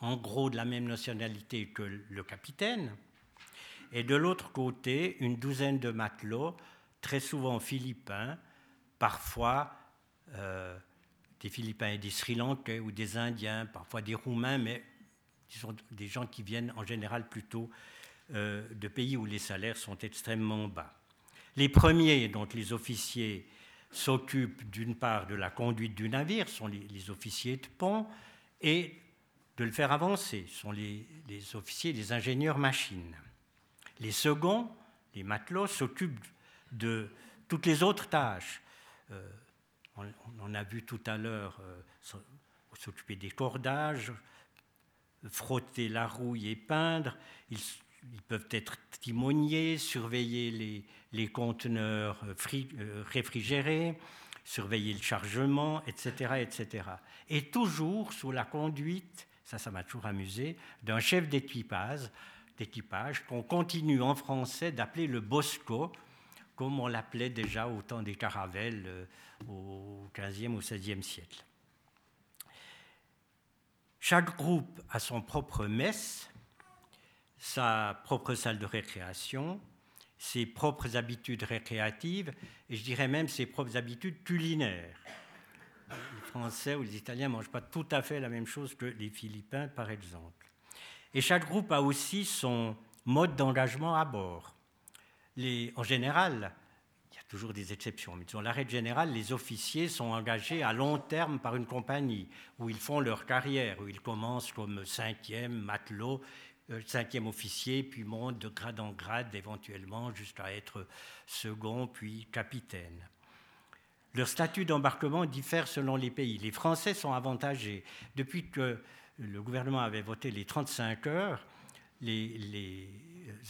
en gros de la même nationalité que le capitaine, et de l'autre côté, une douzaine de matelots, très souvent philippins, parfois euh, des Philippins et des Sri Lankais ou des Indiens, parfois des Roumains, mais qui sont des gens qui viennent en général plutôt euh, de pays où les salaires sont extrêmement bas. Les premiers, donc les officiers, s'occupent d'une part de la conduite du navire, sont les, officiers de pont, et de le faire avancer, sont les, officiers, les ingénieurs machines. Les seconds, les matelots, s'occupent de toutes les autres tâches. Euh, on, a vu tout à l'heure euh, s'occuper des cordages, frotter la rouille et peindre. Ils, peuvent être timoniers, surveiller les, conteneurs euh, euh, réfrigérés, surveiller le chargement, etc., etc. Et toujours sous la conduite, ça, ça m'a toujours amusé, d'un chef d'équipage, qu'on continue en français d'appeler le Bosco, comme on l'appelait déjà au temps des caravelles au XVe ou XVIe siècle. Chaque groupe a son propre messe, sa propre salle de récréation, ses propres habitudes récréatives et je dirais même ses propres habitudes culinaires. Les Français ou les Italiens ne mangent pas tout à fait la même chose que les Philippins, par exemple. Et chaque groupe a aussi son mode d'engagement à bord en général, toujours des exceptions, mais dans la règle générale, les officiers sont engagés à long terme par une compagnie où ils font leur carrière, où ils commencent comme cinquième matelot, euh, cinquième officier, puis montent de grade en grade éventuellement jusqu'à être second, puis capitaine. Leur statut d'embarquement diffère selon les pays. Les Français sont avantagés. Depuis que le gouvernement avait voté les 35 heures, les,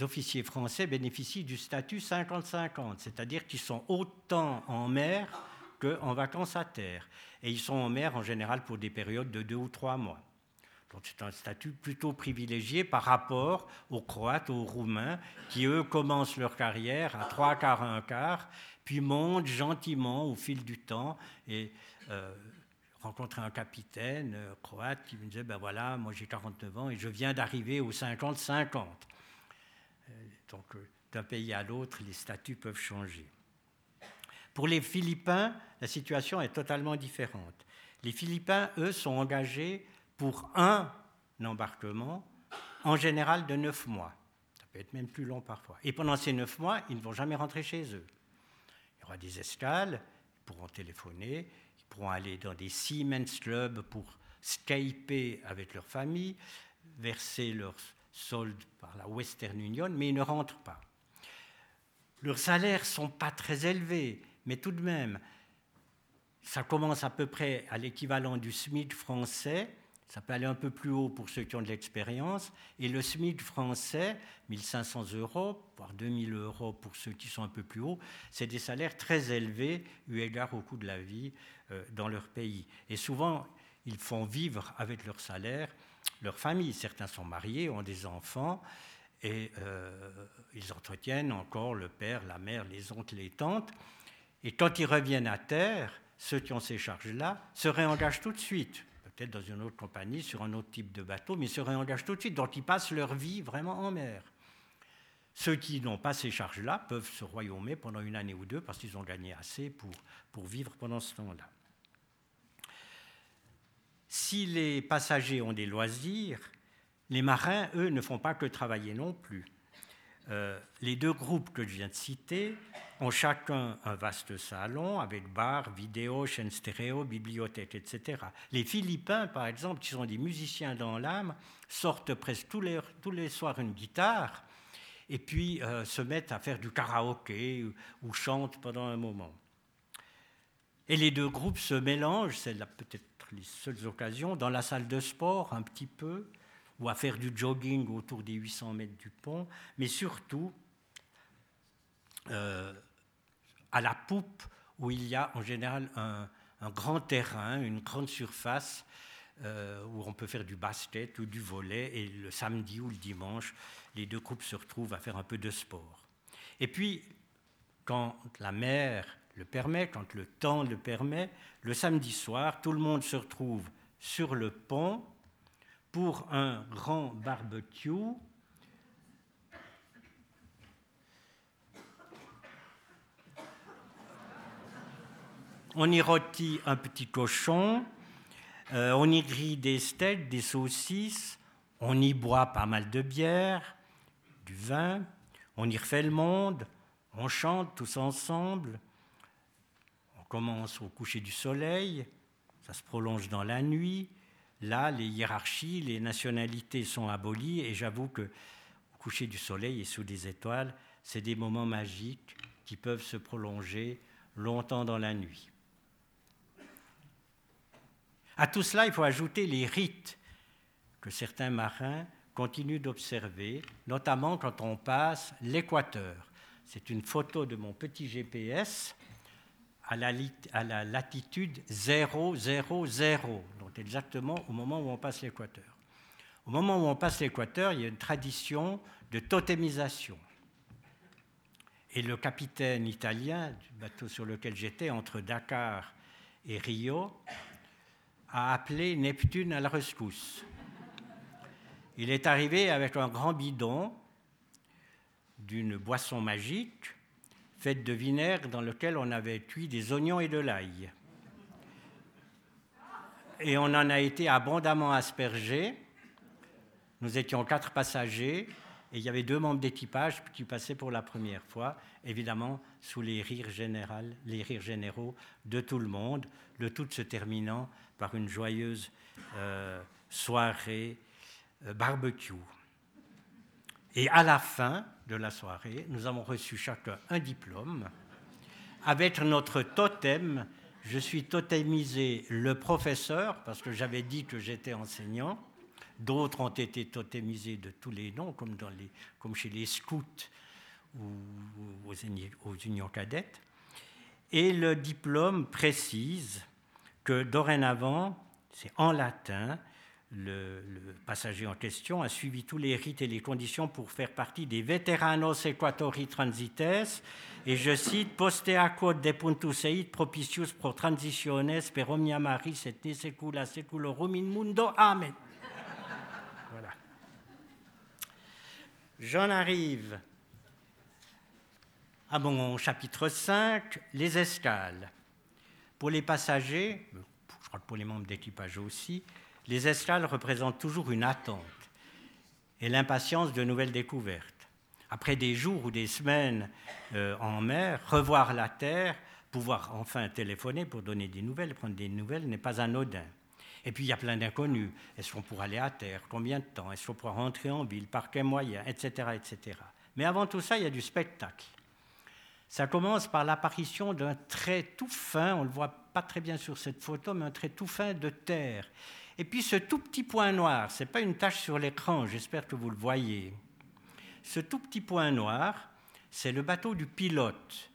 officiers français bénéficient du statut 50-50, c'est-à-dire qu'ils sont autant en mer qu'en vacances à terre. Et ils sont en mer en général pour des périodes de deux ou trois mois. Donc c'est un statut plutôt privilégié par rapport aux Croates, aux Roumains, qui eux commencent leur carrière à trois quarts, un quart, puis montent gentiment au fil du temps. Et euh, rencontré un capitaine euh, croate qui me disait, ben voilà, moi j'ai 49 ans et je viens d'arriver aux 50-50. Donc d'un pays à l'autre, les statuts peuvent changer. Pour les Philippins, la situation est totalement différente. Les Philippins, eux, sont engagés pour un embarquement, en général de neuf mois. Ça peut être même plus long parfois. Et pendant ces neuf mois, ils ne vont jamais rentrer chez eux. Il y aura des escales, ils pourront téléphoner, ils pourront aller dans des Siemens Clubs pour skyper avec leur famille, verser leurs soldes par la Western Union, mais ils ne rentrent pas. Leurs salaires ne sont pas très élevés, mais tout de même, ça commence à peu près à l'équivalent du SMIC français. Ça peut aller un peu plus haut pour ceux qui ont de l'expérience. Et le SMIC français, 1500 euros, voire 2000 euros pour ceux qui sont un peu plus hauts, c'est des salaires très élevés eu égard au coût de la vie euh, dans leur pays. Et souvent, ils font vivre avec leur salaire leur famille. Certains sont mariés, ont des enfants, et euh, ils entretiennent encore le père, la mère, les oncles, les tantes. Et quand ils reviennent à terre, ceux qui ont ces charges-là se réengagent tout de suite, peut-être dans une autre compagnie, sur un autre type de bateau, mais se réengagent tout de suite. Donc ils passent leur vie vraiment en mer. Ceux qui n'ont pas ces charges-là peuvent se royaumer pendant une année ou deux parce qu'ils ont gagné assez pour, pour vivre pendant ce temps-là. Si les passagers ont des loisirs, les marins, eux, ne font pas que travailler non plus. Euh, les deux groupes que je viens de citer ont chacun un vaste salon avec bar, vidéo, chaîne stéréo, bibliothèque, etc. Les Philippins, par exemple, qui sont des musiciens dans l'âme, sortent presque tous les, tous les soirs une guitare et puis euh, se mettent à faire du karaoké ou, chantent pendant un moment. Et les deux groupes se mélangent, c'est peut-être les seules occasions, dans la salle de sport un petit peu, ou à faire du jogging autour des 800 mètres du pont, mais surtout euh, à la poupe où il y a en général un, grand terrain, une grande surface euh, où on peut faire du basket ou du volet, et le samedi ou le dimanche, les deux groupes se retrouvent à faire un peu de sport. Et puis, quand la mer le permet, quand le temps le permet, le samedi soir, tout le monde se retrouve sur le pont pour un grand barbecue. On y rôtit un petit cochon, euh, on y grille des steaks, des saucisses, on y boit pas mal de bière, du vin, on y refait le monde, on chante tous ensemble, on commence au coucher du soleil, ça se prolonge dans la nuit, Là, les hiérarchies, les nationalités sont abolies et j'avoue que au coucher du soleil et sous des étoiles, c'est des moments magiques qui peuvent se prolonger longtemps dans la nuit. À tout cela, il faut ajouter les rites que certains marins continuent d'observer, notamment quand on passe l'équateur. C'est une photo de mon petit GPS à la, latitude 000, donc exactement au moment où on passe l'équateur. Au moment où on passe l'équateur, il y a une tradition de totémisation. Et le capitaine italien du bateau sur lequel j'étais, entre Dakar et Rio, a appelé Neptune à la rescousse. Il est arrivé avec un grand bidon d'une boisson magique faite de vinaigre dans lequel on avait cuit des oignons et de l'ail. Et on en a été abondamment aspergé. Nous étions quatre passagers et il y avait deux membres d'équipage qui passaient pour la première fois, évidemment sous les rires, les rires généraux de tout le monde, le tout se terminant par une joyeuse euh, soirée euh, barbecue. Et à la fin de la soirée, nous avons reçu chacun un diplôme avec notre totem. Je suis totémisé le professeur, parce que j'avais dit que j'étais enseignant. D'autres ont été totémisés de tous les noms, comme, chez les scouts ou aux unions cadettes. Et le diplôme précise que dorénavant, c'est en latin, le, passager en question a suivi tous les rites et les conditions pour faire partie des veteranos equatori transites, et je cite, poste quod de puntus eit propitius pro transitiones per omnia maris et ne secula seculorum in mundo. Amen. Voilà. J'en arrive à mon chapitre 5, les escales. Pour les passagers, je crois que pour les membres d'équipage aussi, les escales représentent toujours une attente et l'impatience de nouvelles découvertes. après des jours ou des semaines euh, en mer, revoir la Terre, pouvoir enfin téléphoner pour donner des nouvelles, prendre des nouvelles, n'est pas anodin. Et puis il y a plein d'inconnus. Est-ce qu'on pourra aller à terre? Combien de temps? Est-ce qu'on pourra rentrer en ville? Par quels moyens Etc. etc. Mais avant tout ça, il y a du spectacle. Ça commence par l'apparition d'un trait tout fin, on ne le voit pas très bien sur cette photo, mais un trait tout fin de terre. Et puis ce tout petit point noir, ce n'est pas une tache sur l'écran, j'espère que vous le voyez. Ce tout petit point noir, c'est le bateau du pilote.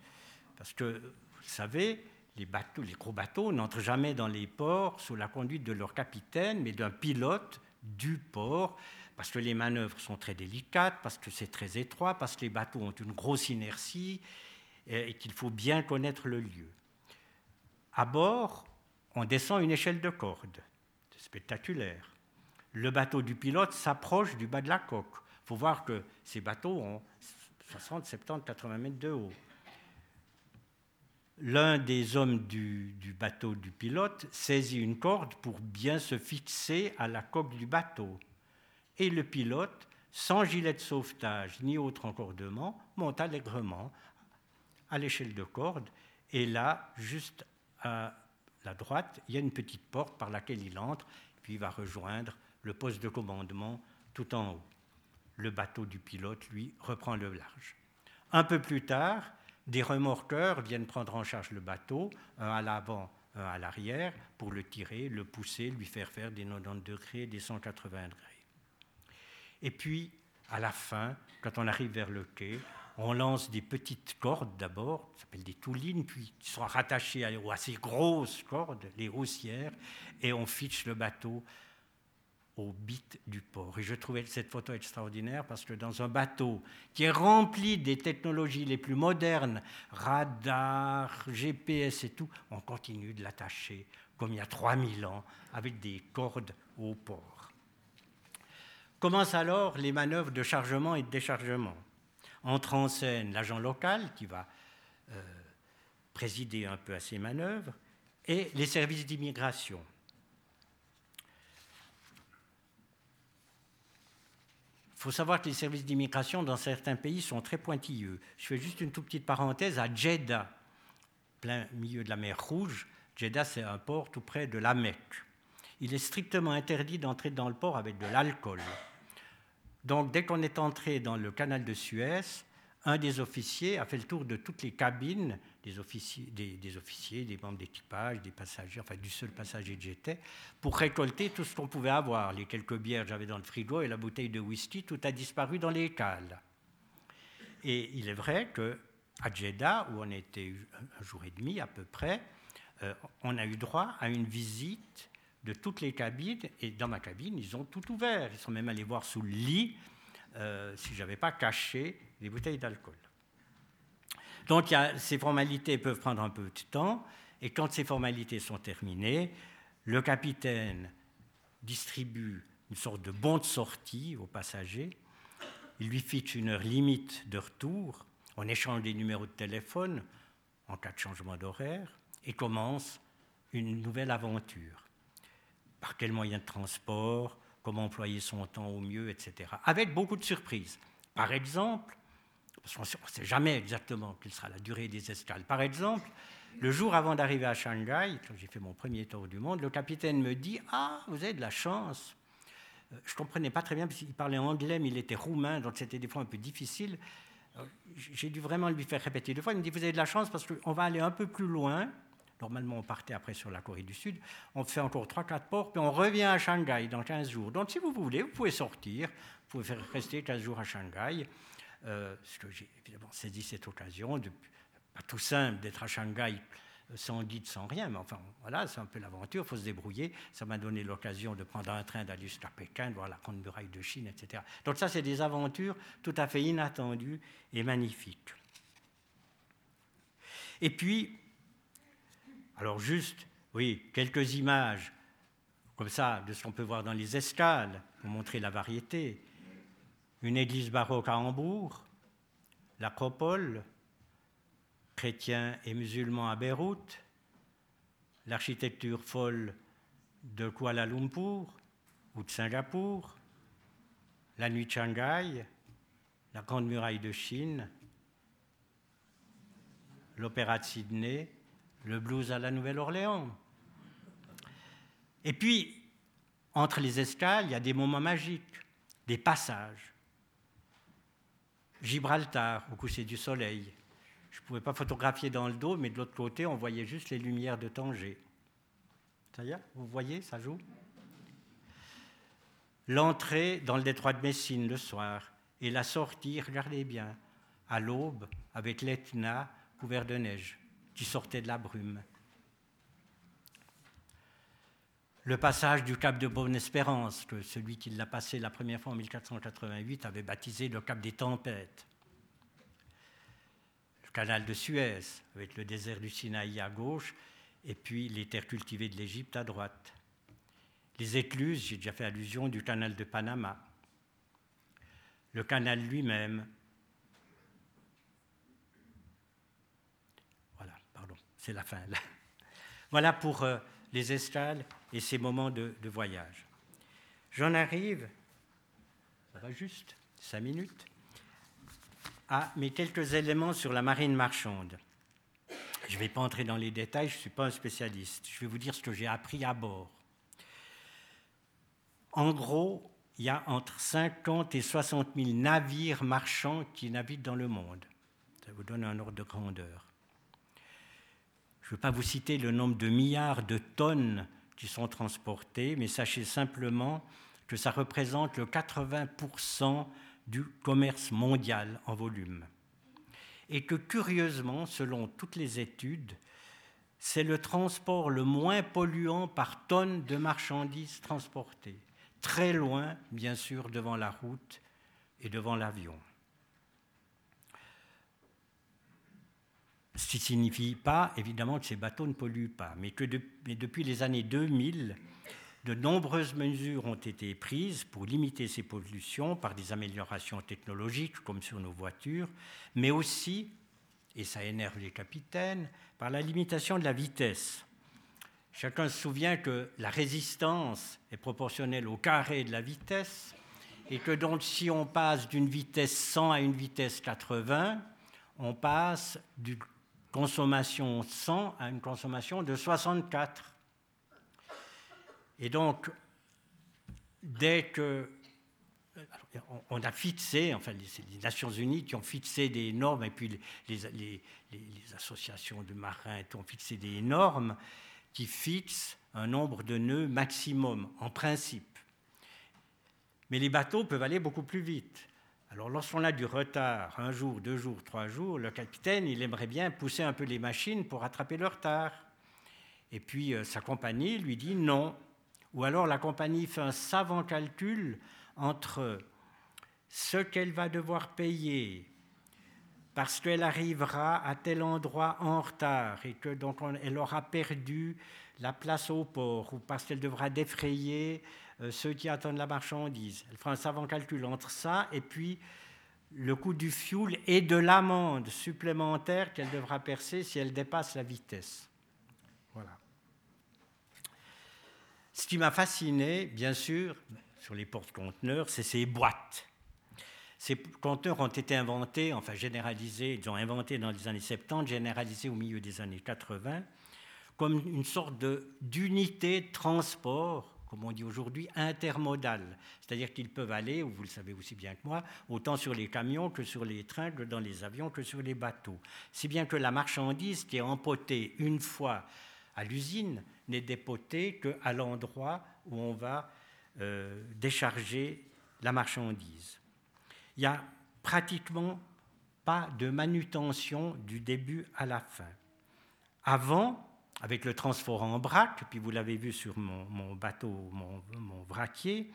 Parce que, vous savez, les, bateaux, les gros bateaux n'entrent jamais dans les ports sous la conduite de leur capitaine, mais d'un pilote du port, parce que les manœuvres sont très délicates, parce que c'est très étroit, parce que les bateaux ont une grosse inertie et qu'il faut bien connaître le lieu. À bord, on descend une échelle de corde. Spectaculaire. Le bateau du pilote s'approche du bas de la coque. Il faut voir que ces bateaux ont 60, 70, 80 mètres de haut l'un des hommes du, bateau du pilote saisit une corde pour bien se fixer à la coque du bateau. Et le pilote, sans gilet de sauvetage ni autre encordement, monte allègrement à l'échelle de corde. Et là, juste à la droite, il y a une petite porte par laquelle il entre, puis il va rejoindre le poste de commandement tout en haut. Le bateau du pilote, lui, reprend le large. Un peu plus tard, des remorqueurs viennent prendre en charge le bateau, un à l'avant, un à l'arrière, pour le tirer, le pousser, lui faire faire des 90 degrés, des 180 degrés. Et puis, à la fin, quand on arrive vers le quai, on lance des petites cordes d'abord, ça s'appelle des toulines, puis qui sont rattachées à, ces grosses cordes, les roussières, et on fiche le bateau au bit du port. Et je trouvais cette photo extraordinaire parce que dans un bateau qui est rempli des technologies les plus modernes, radar, GPS et tout, on continue de l'attacher comme il y a 3000 ans avec des cordes au port. Commencent alors les manœuvres de chargement et de déchargement. Entre en scène l'agent local qui va euh, présider un peu à ces manœuvres et les services d'immigration. Il faut savoir que les services d'immigration dans certains pays sont très pointilleux. Je fais juste une toute petite parenthèse à Jeddah, plein milieu de la mer Rouge. Jeddah, c'est un port tout près de la Mecque. Il est strictement interdit d'entrer dans le port avec de l'alcool. Donc, dès qu'on est entré dans le canal de Suez, un des officiers a fait le tour de toutes les cabines des officiers, des, membres d'équipage, des passagers, enfin du seul passager que j'étais, pour récolter tout ce qu'on pouvait avoir. Les quelques bières que j'avais dans le frigo et la bouteille de whisky, tout a disparu dans les cales. Et il est vrai qu'à Jeddah, où on était un jour et demi à peu près, euh, on a eu droit à une visite de toutes les cabines. Et dans ma cabine, ils ont tout ouvert. Ils sont même allés voir sous le lit euh, si je n'avais pas caché des bouteilles d'alcool. Donc ces formalités peuvent prendre un peu de temps, et quand ces formalités sont terminées, le capitaine distribue une sorte de bon de sortie aux passagers, il lui fixe une heure limite de retour, on échange des numéros de téléphone en cas de changement d'horaire, et commence une nouvelle aventure. Par quel moyen de transport, comment employer son temps au mieux, etc. Avec beaucoup de surprises. Par exemple, parce qu'on ne sait jamais exactement quelle sera la durée des escales. Par exemple, le jour avant d'arriver à Shanghai, quand j'ai fait mon premier tour du monde, le capitaine me dit Ah, vous avez de la chance. Euh, je ne comprenais pas très bien parce qu'il parlait anglais, mais il était roumain, donc c'était des fois un peu difficile. Euh, j'ai dû vraiment lui faire répéter deux fois. Il me dit Vous avez de la chance parce qu'on va aller un peu plus loin. Normalement, on partait après sur la Corée du Sud. On fait encore 3-4 ports, puis on revient à Shanghai dans 15 jours. Donc, si vous voulez, vous pouvez sortir. Vous pouvez rester 15 jours à Shanghai. Euh, ce que j'ai évidemment saisi cette occasion, pas tout simple d'être à Shanghai euh, sans guide, sans rien, mais enfin voilà, c'est un peu l'aventure, il faut se débrouiller. Ça m'a donné l'occasion de prendre un train d'aller jusqu'à Pékin, de voir la grande muraille de Chine, etc. Donc ça, c'est des aventures tout à fait inattendues et magnifiques. Et puis, alors juste, oui, quelques images comme ça de ce qu'on peut voir dans les escales pour montrer la variété. Une église baroque à Hambourg, l'acropole, chrétiens et musulmans à Beyrouth, l'architecture folle de Kuala Lumpur ou de Singapour, la nuit de Shanghai, la Grande Muraille de Chine, l'Opéra de Sydney, le blues à la Nouvelle-Orléans. Et puis, entre les escales, il y a des moments magiques, des passages. Gibraltar, au coucher du soleil. Je ne pouvais pas photographier dans le dos, mais de l'autre côté, on voyait juste les lumières de Tanger. Ça y est, vous voyez, ça joue? L'entrée dans le détroit de Messine le soir et la sortie, regardez bien, à l'aube, avec l'Etna couvert de neige qui sortait de la brume. Le passage du cap de Bonne-Espérance, que celui qui l'a passé la première fois en 1488 avait baptisé le cap des tempêtes. Le canal de Suez, avec le désert du Sinaï à gauche, et puis les terres cultivées de l'Égypte à droite. Les écluses, j'ai déjà fait allusion, du canal de Panama. Le canal lui-même. Voilà, pardon, c'est la fin. Voilà pour euh, les escales et ces moments de, de voyage. J'en arrive, ça va juste, cinq minutes, à mes quelques éléments sur la marine marchande. Je ne vais pas entrer dans les détails, je ne suis pas un spécialiste. Je vais vous dire ce que j'ai appris à bord. En gros, il y a entre 50 et 60 000 navires marchands qui naviguent dans le monde. Ça vous donne un ordre de grandeur. Je ne veux pas vous citer le nombre de milliards de tonnes qui sont transportées, mais sachez simplement que ça représente le 80% du commerce mondial en volume et que curieusement, selon toutes les études, c'est le transport le moins polluant par tonne de marchandises transportées, très loin, bien sûr, devant la route et devant l'avion. Ce qui signifie pas, évidemment, que ces bateaux ne polluent pas, mais que depuis les années 2000, de nombreuses mesures ont été prises pour limiter ces pollutions par des améliorations technologiques comme sur nos voitures, mais aussi, et ça énerve les capitaines, par la limitation de la vitesse. Chacun se souvient que la résistance est proportionnelle au carré de la vitesse et que donc si on passe d'une vitesse 100 à une vitesse 80, on passe d'une consommation 100 à une consommation de 64. Et donc, dès que on a fixé, enfin les, Nations Unies qui ont fixé des normes, et puis les, associations de marins ont fixé des normes qui fixent un nombre de nœuds maximum, en principe. Mais les bateaux peuvent aller beaucoup plus vite. Alors lorsqu'on a du retard, un jour, deux jours, trois jours, le capitaine, il aimerait bien pousser un peu les machines pour rattraper le retard. Et puis euh, sa compagnie lui dit non, ou alors la compagnie fait un savant calcul entre ce qu'elle va devoir payer parce qu'elle arrivera à tel endroit en retard et que donc elle aura perdu la place au port ou parce qu'elle devra défrayer ceux qui attendent la marchandise. Elle fera un savant calcul entre ça et puis le coût du fuel et de l'amende supplémentaire qu'elle devra percer si elle dépasse la vitesse. Voilà. Ce qui m'a fasciné, bien sûr, sur les porte-conteneurs, c'est ces boîtes. Ces conteneurs ont été inventés, enfin généralisés, ils ont inventé dans les années 70, généralisés au milieu des années 80, comme une sorte d'unité de, transport, comme on dit aujourd'hui, intermodale. C'est-à-dire qu'ils peuvent aller, vous le savez aussi bien que moi, autant sur les camions que sur les trains, que dans les avions, que sur les bateaux. Si bien que la marchandise qui est empotée une fois à l'usine n'est dépotée qu'à l'endroit où on va euh, décharger la marchandise. Il n'y a pratiquement pas de manutention du début à la fin. Avant, avec le transport en braque, puis vous l'avez vu sur mon, bateau, mon, mon, vraquier,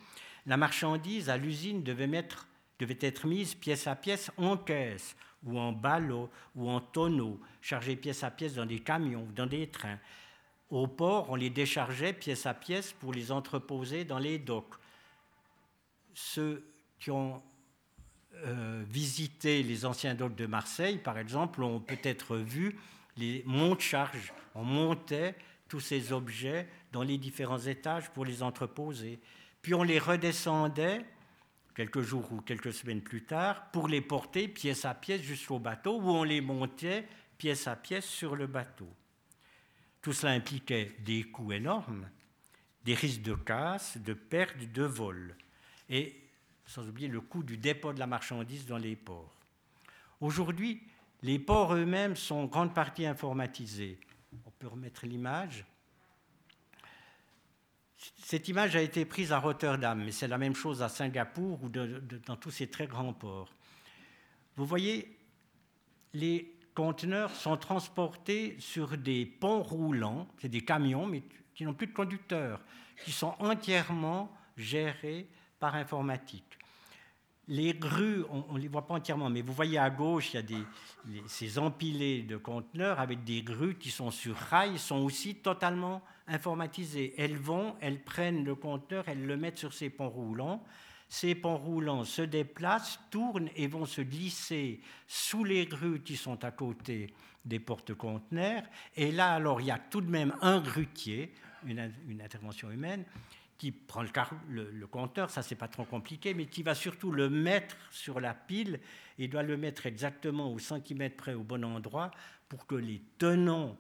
la marchandise à l'usine devait, devait être mise pièce à pièce en caisse, ou en ballot, ou en tonneau, chargée pièce à pièce dans des camions, dans des trains. Au port, on les déchargeait pièce à pièce pour les entreposer dans les docks. Ceux qui ont euh, visité les anciens docks de Marseille, par exemple, ont peut-être vu les montes-charges. On montait tous ces objets dans les différents étages pour les entreposer. Puis on les redescendait quelques jours ou quelques semaines plus tard, pour les porter pièce à pièce jusqu'au bateau, où on les montait pièce à pièce sur le bateau. Tout cela impliquait des coûts énormes, des risques de casse, de perte, de vol, et sans oublier le coût du dépôt de la marchandise dans les ports. Aujourd'hui, les ports eux-mêmes sont en grande partie informatisés. On peut remettre l'image. Cette image a été prise à Rotterdam, mais c'est la même chose à Singapour ou dans tous ces très grands ports. Vous voyez, les conteneurs sont transportés sur des ponts roulants, c'est des camions, mais qui n'ont plus de conducteurs, qui sont entièrement gérés par informatique. Les grues, on ne les voit pas entièrement, mais vous voyez à gauche, il y a ces empilés de conteneurs avec des grues qui sont sur rails, sont aussi totalement informatisées. Elles vont, elles prennent le conteneur, elles le mettent sur ces ponts roulants. Ces ponts roulants se déplacent, tournent et vont se glisser sous les grues qui sont à côté des porte-conteneurs. Et là, alors, il y a tout de même un grutier, une intervention humaine, qui prend le, compteur, ça c'est pas trop compliqué, mais qui va surtout le mettre sur la pile et doit le mettre exactement au centimètre près au bon endroit pour que les tenants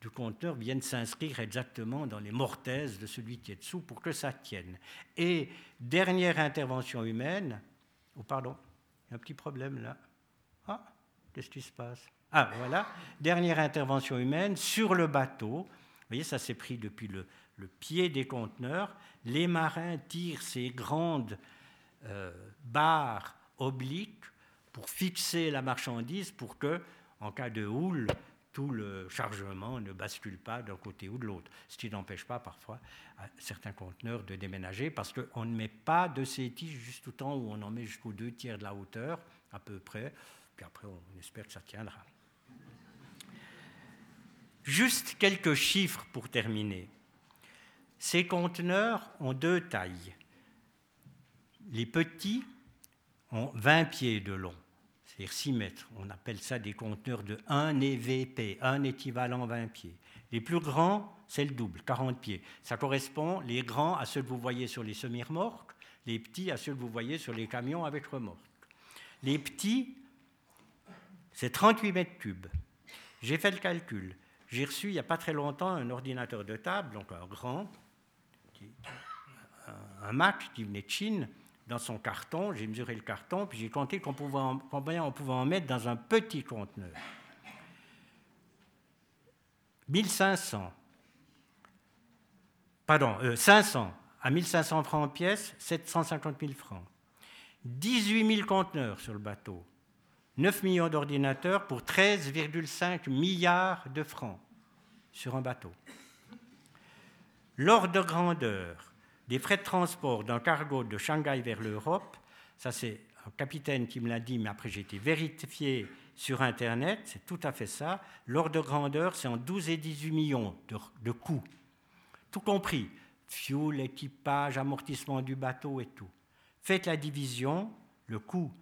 du compteur viennent s'inscrire exactement dans les mortaises de celui qui est dessous pour que ça tienne. Et dernière intervention humaine, oh pardon, il y a un petit problème là. Ah, qu'est-ce qui se passe? Ah voilà, dernière intervention humaine sur le bateau. Vous voyez, ça s'est pris depuis le, le pied des conteneurs, les marins tirent ces grandes euh, barres obliques pour fixer la marchandise pour que, en cas de houle, tout le chargement ne bascule pas d'un côté ou de l'autre, ce qui n'empêche pas parfois certains conteneurs de déménager parce qu'on ne met pas de ces tiges juste au temps où on en met jusqu'aux deux tiers de la hauteur, à peu près, puis après on espère que ça tiendra. Juste quelques chiffres pour terminer. Ces conteneurs ont deux tailles. Les petits ont 20 pieds de long, c'est-à-dire 6 mètres. On appelle ça des conteneurs de 1 EVP, 1 équivalent 20 pieds. Les plus grands, c'est le double, 40 pieds. Ça correspond, les grands, à ceux que vous voyez sur les semi-remorques, les petits à ceux que vous voyez sur les camions avec remorque. Les petits, c'est 38 mètres cubes. J'ai fait le calcul. J'ai reçu il n'y a pas très longtemps un ordinateur de table, donc un grand, un Mac qui venait de Chine, dans son carton, j'ai mesuré le carton, puis j'ai compté combien on pouvait en mettre dans un petit conteneur. 1500. Pardon, 500 euh, à 1500 francs en pièce, 750 000 francs. 18 000 conteneurs sur le bateau. 9 millions d'ordinateurs pour 13,5 milliards de francs sur un bateau. L'ordre de grandeur des frais de transport d'un cargo de Shanghai vers l'Europe, ça c'est un capitaine qui me l'a dit, mais après j'ai été vérifié sur Internet, c'est tout à fait ça. L'ordre de grandeur, c'est en 12 et 18 millions de, de coûts, tout compris, fuel, équipage, amortissement du bateau et tout. Faites la division, le coût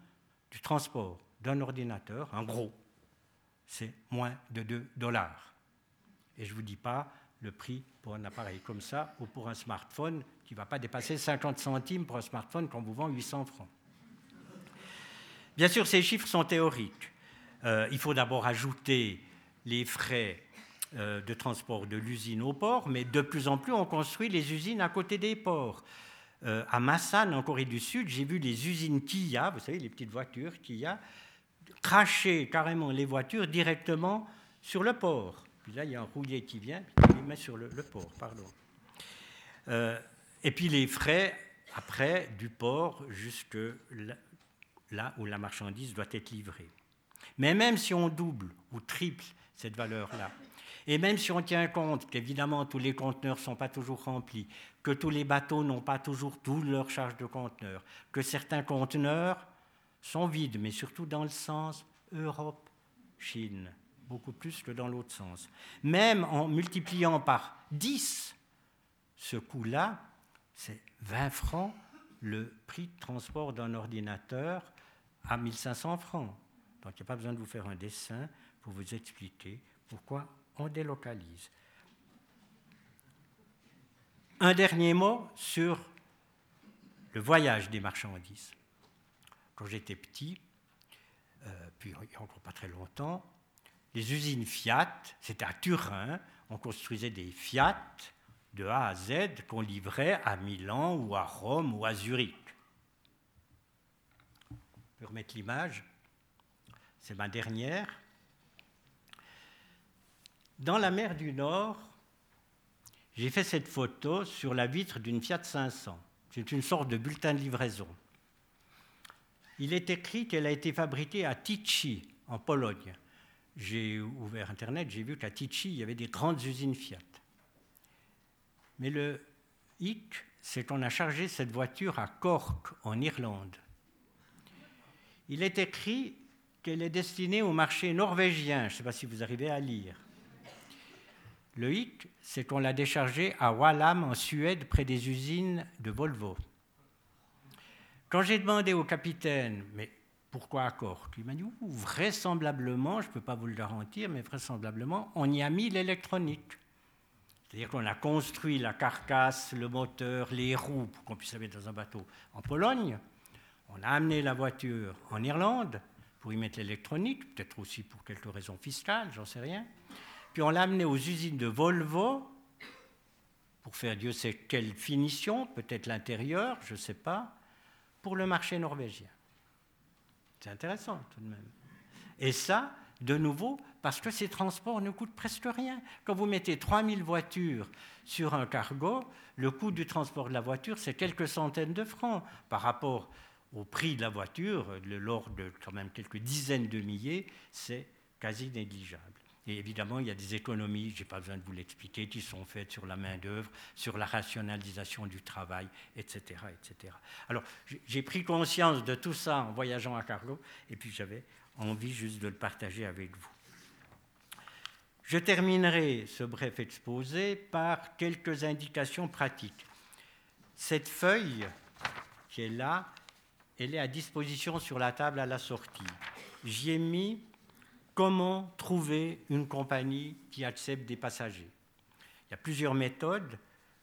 du transport d'un ordinateur, en gros, c'est moins de 2 dollars. Et je ne vous dis pas le prix pour un appareil comme ça ou pour un smartphone qui ne va pas dépasser 50 centimes pour un smartphone qu'on vous vend 800 francs. Bien sûr, ces chiffres sont théoriques. Euh, il faut d'abord ajouter les frais euh, de transport de l'usine au port, mais de plus en plus, on construit les usines à côté des ports. Euh, à Massan, en Corée du Sud, j'ai vu les usines Kia, vous savez, les petites voitures Kia, cracher carrément les voitures directement sur le port là, il y a un roulier qui vient, il les met sur le, port, pardon. Et puis les frais, après, du port jusque là où la marchandise doit être livrée. Mais même si on double ou triple cette valeur-là, et même si on tient compte qu'évidemment tous les conteneurs ne sont pas toujours remplis, que tous les bateaux n'ont pas toujours toute leur charge de conteneurs, que certains conteneurs sont vides, mais surtout dans le sens Europe-Chine, beaucoup plus que dans l'autre sens. Même en multipliant par 10 ce coût-là, c'est 20 francs le prix de transport d'un ordinateur à 1500 francs. Donc il n'y a pas besoin de vous faire un dessin pour vous expliquer pourquoi on délocalise. Un dernier mot sur le voyage des marchandises. quand j'étais petit, euh, puis il n'y a encore pas très longtemps, les usines Fiat, c'était à Turin, on construisait des Fiat de A à Z qu'on livrait à Milan ou à Rome ou à Zurich. On peut remettre l'image. C'est ma dernière. Dans la mer du Nord, j'ai fait cette photo sur la vitre d'une Fiat 500. C'est une sorte de bulletin de livraison. Il est écrit qu'elle a été fabriquée à Tichy, en Pologne. J'ai ouvert Internet, j'ai vu qu'à Tichy, il y avait des grandes usines Fiat. Mais le hic, c'est qu'on a chargé cette voiture à Cork, en Irlande. Il est écrit qu'elle est destinée au marché norvégien. Je ne sais pas si vous arrivez à lire. Le hic, c'est qu'on l'a déchargée à Wallam, en Suède, près des usines de Volvo. Quand j'ai demandé au capitaine, mais pourquoi à Cork? Il m'a dit, vraisemblablement, je ne peux pas vous le garantir, mais vraisemblablement, on y a mis l'électronique. C'est-à-dire qu'on a construit la carcasse, le moteur, les roues pour qu'on puisse aller dans un bateau en Pologne. On a amené la voiture en Irlande pour y mettre l'électronique, peut-être aussi pour quelques raisons fiscales, j'en sais rien. Puis on l'a amené aux usines de Volvo pour faire Dieu sait quelle finition, peut-être l'intérieur, je ne sais pas, pour le marché norvégien. C'est intéressant tout de même. Et ça, de nouveau, parce que ces transports ne coûtent presque rien. Quand vous mettez 3000 voitures sur un cargo, le coût du transport de la voiture, c'est quelques centaines de francs par rapport au prix de la voiture, l'ordre de quand même quelques dizaines de milliers, c'est quasi négligeable. Et évidemment, il y a des économies, je n'ai pas besoin de vous l'expliquer, qui sont faites sur la main-d'œuvre, sur la rationalisation du travail, etc. etc. Alors, j'ai pris conscience de tout ça en voyageant à Carlo, et puis j'avais envie juste de le partager avec vous. Je terminerai ce bref exposé par quelques indications pratiques. Cette feuille qui est là, elle est à disposition sur la table à la sortie. J'y ai mis comment trouver une compagnie qui accepte des passagers. Il y a plusieurs méthodes.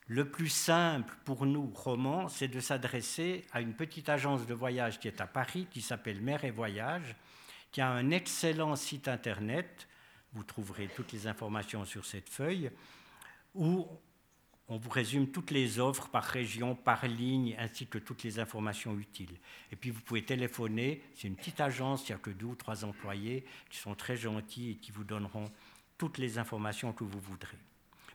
Le plus simple pour nous, romans, c'est de s'adresser à une petite agence de voyage qui est à Paris, qui s'appelle Mer et Voyage, qui a un excellent site internet. Vous trouverez toutes les informations sur cette feuille, où on vous résume toutes les offres par région, par ligne, ainsi que toutes les informations utiles. Et puis vous pouvez téléphoner, c'est une petite agence, il n'y a que deux ou trois employés qui sont très gentils et qui vous donneront toutes les informations que vous voudrez.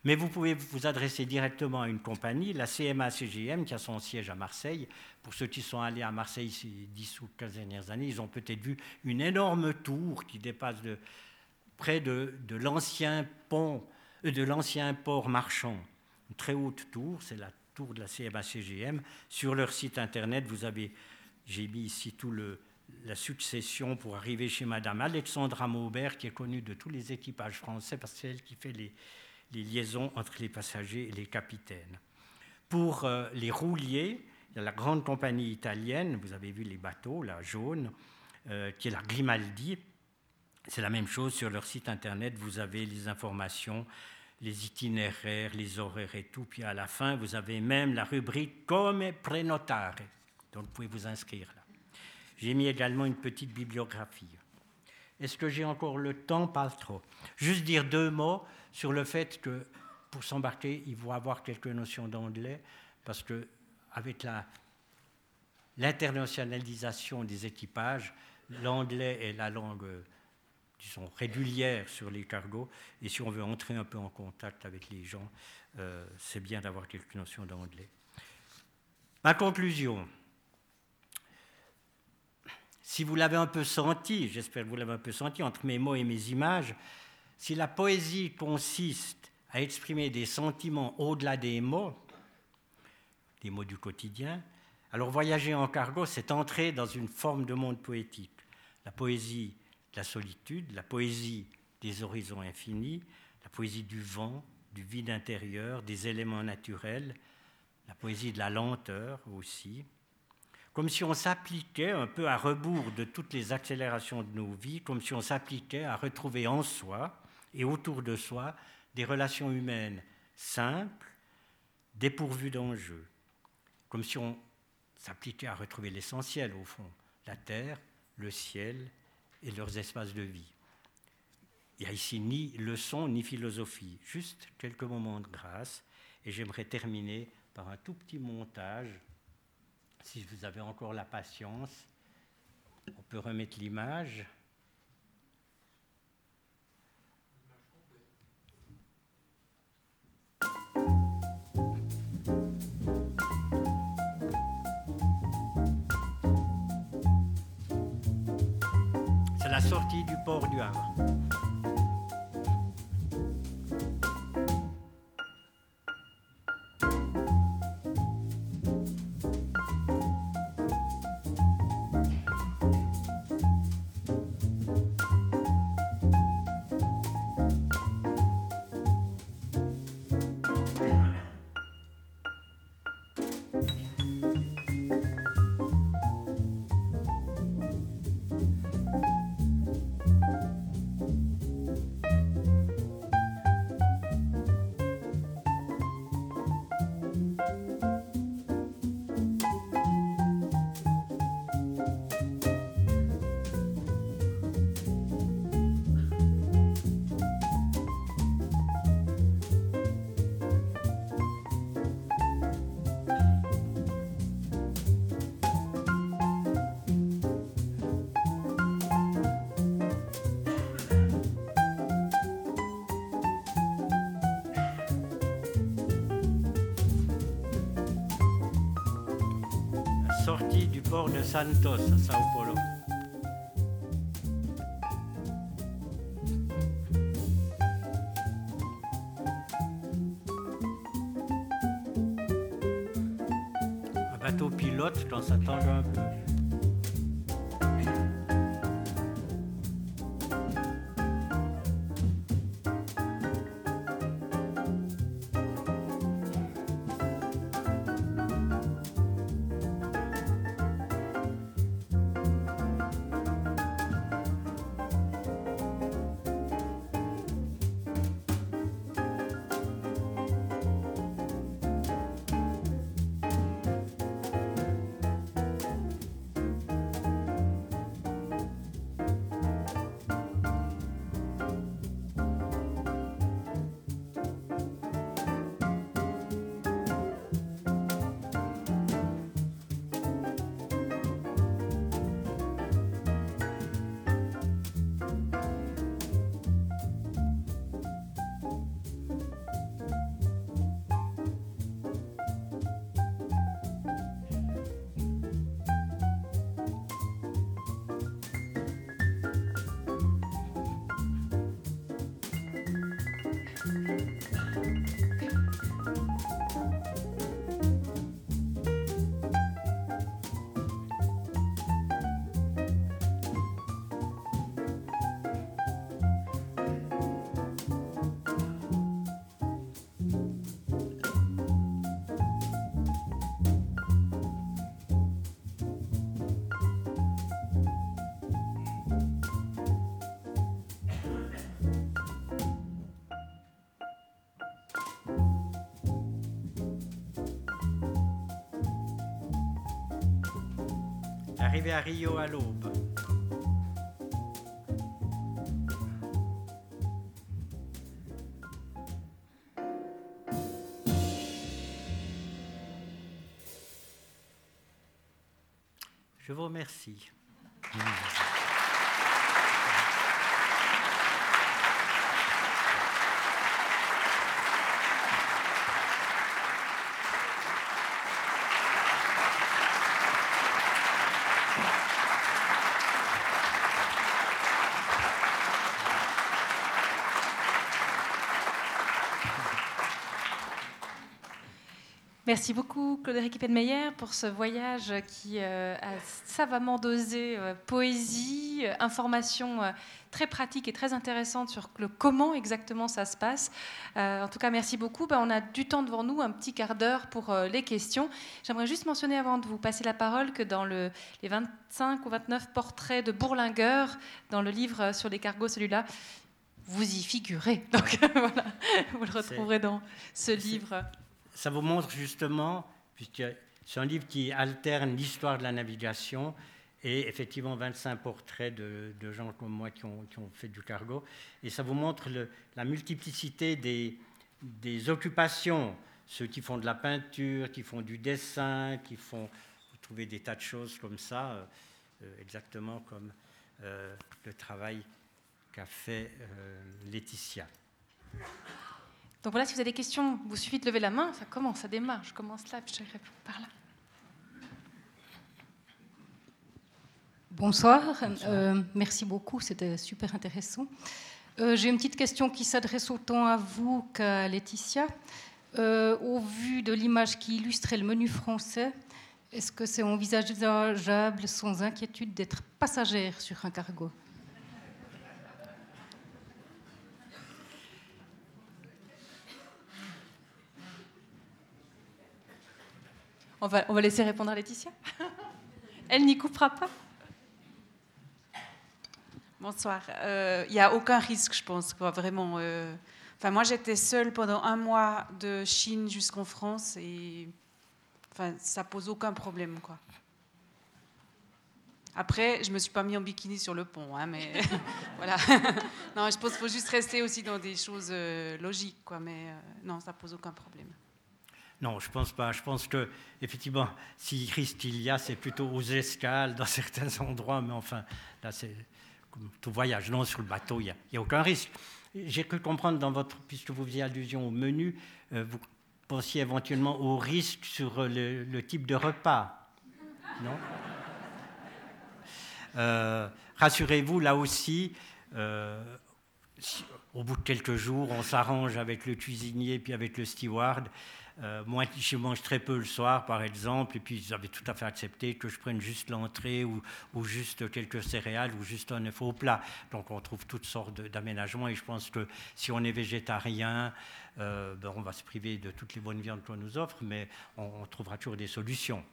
Mais vous pouvez vous adresser directement à une compagnie, la CMA-CGM, qui a son siège à Marseille. Pour ceux qui sont allés à Marseille ces 10 ou 15 dernières années, ils ont peut-être vu une énorme tour qui dépasse près de, de l'ancien pont, euh, de l'ancien port marchand une très haute tour, c'est la tour de la CMA-CGM. Sur leur site internet, vous avez, j'ai mis ici tout le, la succession pour arriver chez Madame Alexandra Maubert, qui est connue de tous les équipages français, parce que c'est elle qui fait les, les, liaisons entre les passagers et les capitaines. Pour euh, les rouliers, il y a la grande compagnie italienne, vous avez vu les bateaux, la jaune, euh, qui est la Grimaldi. C'est la même chose sur leur site internet, vous avez les informations les itinéraires, les horaires et tout. Puis à la fin, vous avez même la rubrique Come prenotare. Donc vous pouvez vous inscrire là. J'ai mis également une petite bibliographie. Est-ce que j'ai encore le temps? Pas trop. Juste dire deux mots sur le fait que pour s'embarquer, il faut avoir quelques notions d'anglais, parce que avec l'internationalisation des équipages, l'anglais est la langue qui sont régulières sur les cargos. Et si on veut entrer un peu en contact avec les gens, euh, c'est bien d'avoir quelques notions d'anglais. Ma conclusion, si vous l'avez un peu senti, j'espère que vous l'avez un peu senti entre mes mots et mes images, si la poésie consiste à exprimer des sentiments au-delà des mots, des mots du quotidien, alors voyager en cargo, c'est entrer dans une forme de monde poétique. La poésie la solitude, la poésie des horizons infinis, la poésie du vent, du vide intérieur, des éléments naturels, la poésie de la lenteur aussi, comme si on s'appliquait un peu à rebours de toutes les accélérations de nos vies, comme si on s'appliquait à retrouver en soi et autour de soi des relations humaines simples, dépourvues d'enjeux, comme si on s'appliquait à retrouver l'essentiel au fond, la terre, le ciel et leurs espaces de vie. Il n'y a ici ni leçon ni philosophie, juste quelques moments de grâce. Et j'aimerais terminer par un tout petit montage, si vous avez encore la patience. On peut remettre l'image. Sortie du port du Havre. Santos à Sao Arrivé à Rio à l'aube. Je vous remercie. Merci beaucoup, Claude-Éric Penmeyer, pour ce voyage qui euh, a savamment dosé euh, poésie, euh, information très pratique et très intéressante sur le comment exactement ça se passe. En tout cas, merci beaucoup. Ben, on a du temps devant nous, un petit quart d'heure pour les questions. J'aimerais juste mentionner avant de vous passer la parole que dans le, les 25 ou 29 portraits de Bourlinguer, dans le livre sur les cargos, celui-là, vous y figurez. Donc voilà, vous le retrouverez dans ce livre. Ça vous montre justement, puisque c'est un livre qui alterne l'histoire de la navigation et effectivement 25 portraits de, gens comme moi qui ont, fait du cargo. Et ça vous montre la multiplicité des, occupations, ceux qui font de la peinture, qui font du dessin, qui font... Vous trouvez des tas de choses comme ça, euh, euh, exactement comme euh, le travail qu'a fait Laetitia. Donc voilà, si vous avez des questions, vous suffit de lever la main, ça commence, ça démarre. Je commence là, puis je réponds par là. Bonsoir, euh, merci beaucoup, c'était super intéressant. Euh, j'ai une petite question qui s'adresse autant à vous qu'à Laetitia. Euh, au vu de l'image qui illustrait le menu français, est-ce que c'est envisageable sans inquiétude d'être passagère sur un cargo? On va, on va laisser répondre à Laetitia. Elle n'y coupera pas. Bonsoir. Il euh, n'y a aucun risque, je pense, quoi, vraiment. Euh. Enfin, moi, j'étais seule pendant un mois de Chine jusqu'en France et enfin, ça pose aucun problème, quoi. Après, je me suis pas mis en bikini sur le pont, hein, mais voilà. non, je pense qu'il faut juste rester aussi dans des choses euh, logiques, quoi. Mais non, ça pose aucun problème. Non, je pense pas. Je pense que effectivement, si risque il y a, c'est plutôt aux escales dans certains endroits, mais enfin, là, c'est comme tout voyage. Non, sur le bateau, il n'y a, aucun risque. J'ai cru comprendre dans votre, puisque vous faisiez allusion au menu, euh, vous pensiez éventuellement au risque sur le, type de repas. Non? Euh, Rassurez-vous, là aussi, euh, au bout de quelques jours, on s'arrange avec le cuisinier puis avec le steward euh, moi, je mange très peu le soir, par exemple, et puis ils avaient tout à fait accepté que je prenne juste l'entrée ou, juste quelques céréales ou juste un œuf au plat. Donc on trouve toutes sortes d'aménagements et je pense que si on est végétarien, euh, ben, on va se priver de toutes les bonnes viandes qu'on nous offre, mais on, trouvera toujours des solutions.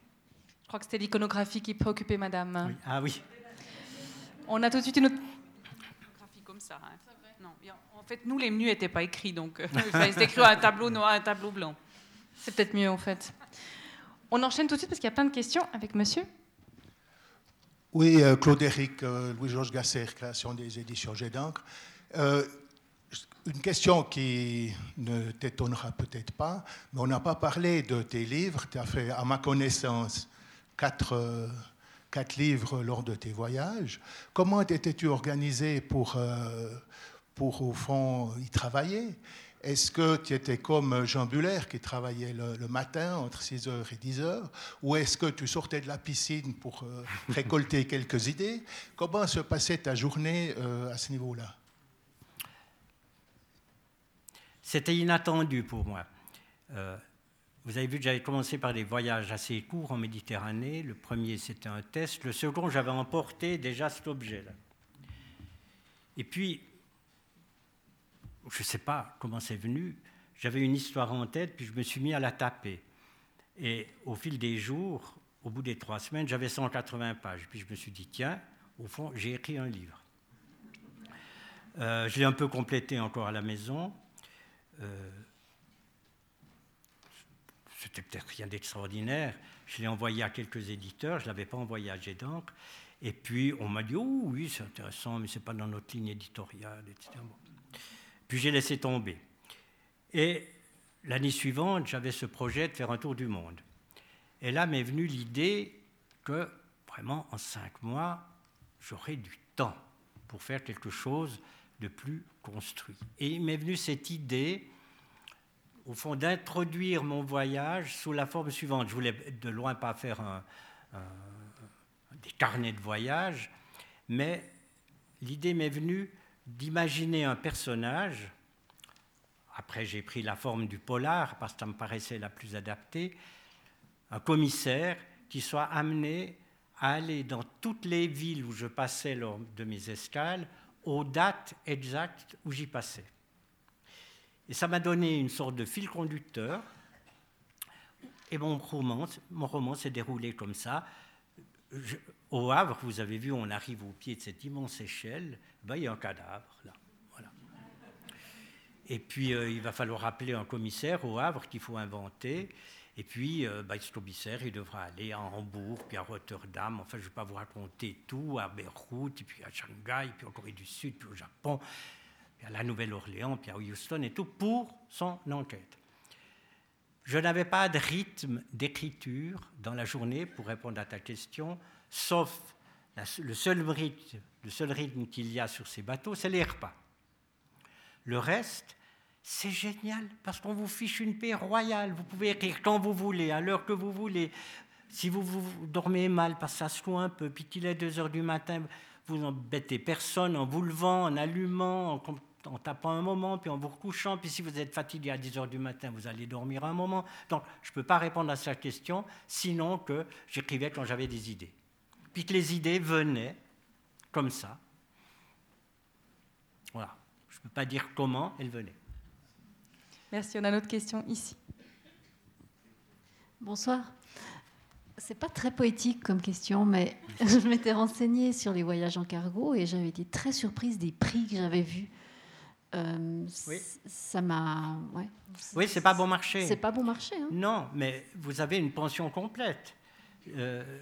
Je crois que c'était l'iconographie qui préoccupait madame. Ah oui. On a tout de suite une autre. Iconographie comme ça. Hein. Non, en fait, nous, les menus n'étaient pas écrits, donc c'était écrit un tableau noir, un tableau blanc. C'est peut-être mieux en fait. On enchaîne tout de suite parce qu'il y a plein de questions avec monsieur. Oui, euh, Claude Éric, euh, Louis-Georges Gasser, création des éditions J'ai euh, une question qui ne t'étonnera peut-être pas, mais on n'a pas parlé de tes livres. Tu as fait, à ma connaissance, quatre, quatre livres lors de tes voyages. Comment étais-tu organisé pour, pour, au fond, y travailler? Est-ce que tu étais comme Jean Buller qui travaillait le, matin entre 6h et 10h Ou est-ce que tu sortais de la piscine pour euh, récolter quelques idées? Comment se passait ta journée euh, à ce niveau-là? C'était inattendu pour moi. Euh, vous avez vu que j'avais commencé par des voyages assez courts en Méditerranée. Le premier, c'était un test. Le second, j'avais emporté déjà cet objet-là. Et puis, je ne sais pas comment c'est venu, j'avais une histoire en tête, puis je me suis mis à la taper. Et au fil des jours, au bout des trois semaines, j'avais 180 pages. Puis je me suis dit, tiens, au fond, j'ai écrit un livre. Euh, je l'ai un peu complété encore à la maison. Euh, C'était peut-être rien d'extraordinaire. Je l'ai envoyé à quelques éditeurs, je ne l'avais pas envoyé à d'encre. Et puis on m'a dit, oh oui, c'est intéressant, mais ce n'est pas dans notre ligne éditoriale, etc. Puis j'ai laissé tomber. Et l'année suivante, j'avais ce projet de faire un tour du monde. Et là m'est venue l'idée que vraiment en cinq mois, j'aurais du temps pour faire quelque chose de plus construit. Et il m'est venu cette idée, au fond, d'introduire mon voyage sous la forme suivante. Je voulais de loin pas faire des carnets de voyage, mais l'idée m'est venue d'imaginer un personnage, après j'ai pris la forme du polar parce que ça me paraissait la plus adaptée, un commissaire qui soit amené à aller dans toutes les villes où je passais lors de mes escales aux dates exactes où j'y passais. Et ça m'a donné une sorte de fil conducteur. Et mon roman, s'est déroulé comme ça. Au Havre, vous avez vu, on arrive au pied de cette immense échelle. Ben, il y a un cadavre là. Voilà. Et puis euh, il va falloir appeler un commissaire au Havre qu'il faut inventer. Et puis, euh, bah, il devra aller à Hambourg, puis à Rotterdam. Enfin, je ne vais pas vous raconter tout, à Beyrouth, puis à Shanghai, puis en Corée du Sud, puis au Japon, puis à la Nouvelle-Orléans, puis à Houston et tout, pour son enquête. Je n'avais pas de rythme d'écriture dans la journée pour répondre à ta question, sauf le seul rythme, le seul rythme qu'il y a sur ces bateaux, c'est les repas. Le reste, c'est génial parce qu'on vous fiche une paix royale. Vous pouvez écrire quand vous voulez, à l'heure que vous voulez. Si vous, vous dormez mal parce que ça se loue un peu, puis qu'il est 2 heures du matin, vous n'embêtez personne en vous levant, en allumant, en, tapant un moment, puis en vous recouchant. Puis si vous êtes fatigué à 10 heures du matin, vous allez dormir un moment. Donc je ne peux pas répondre à cette question, sinon que j'écrivais quand j'avais des idées. Puis que les idées venaient comme ça. Voilà. Je ne peux pas dire comment elles venaient. Merci. On a une autre question ici. Bonsoir. C'est pas très poétique comme question, mais je m'étais renseignée sur les voyages en cargo et j'avais été très surprise des prix que j'avais vus. Euh, oui. Ça m'a. Ouais. Oui, c'est pas bon marché. C'est pas bon marché. Hein. Non, mais vous avez une pension complète. Euh,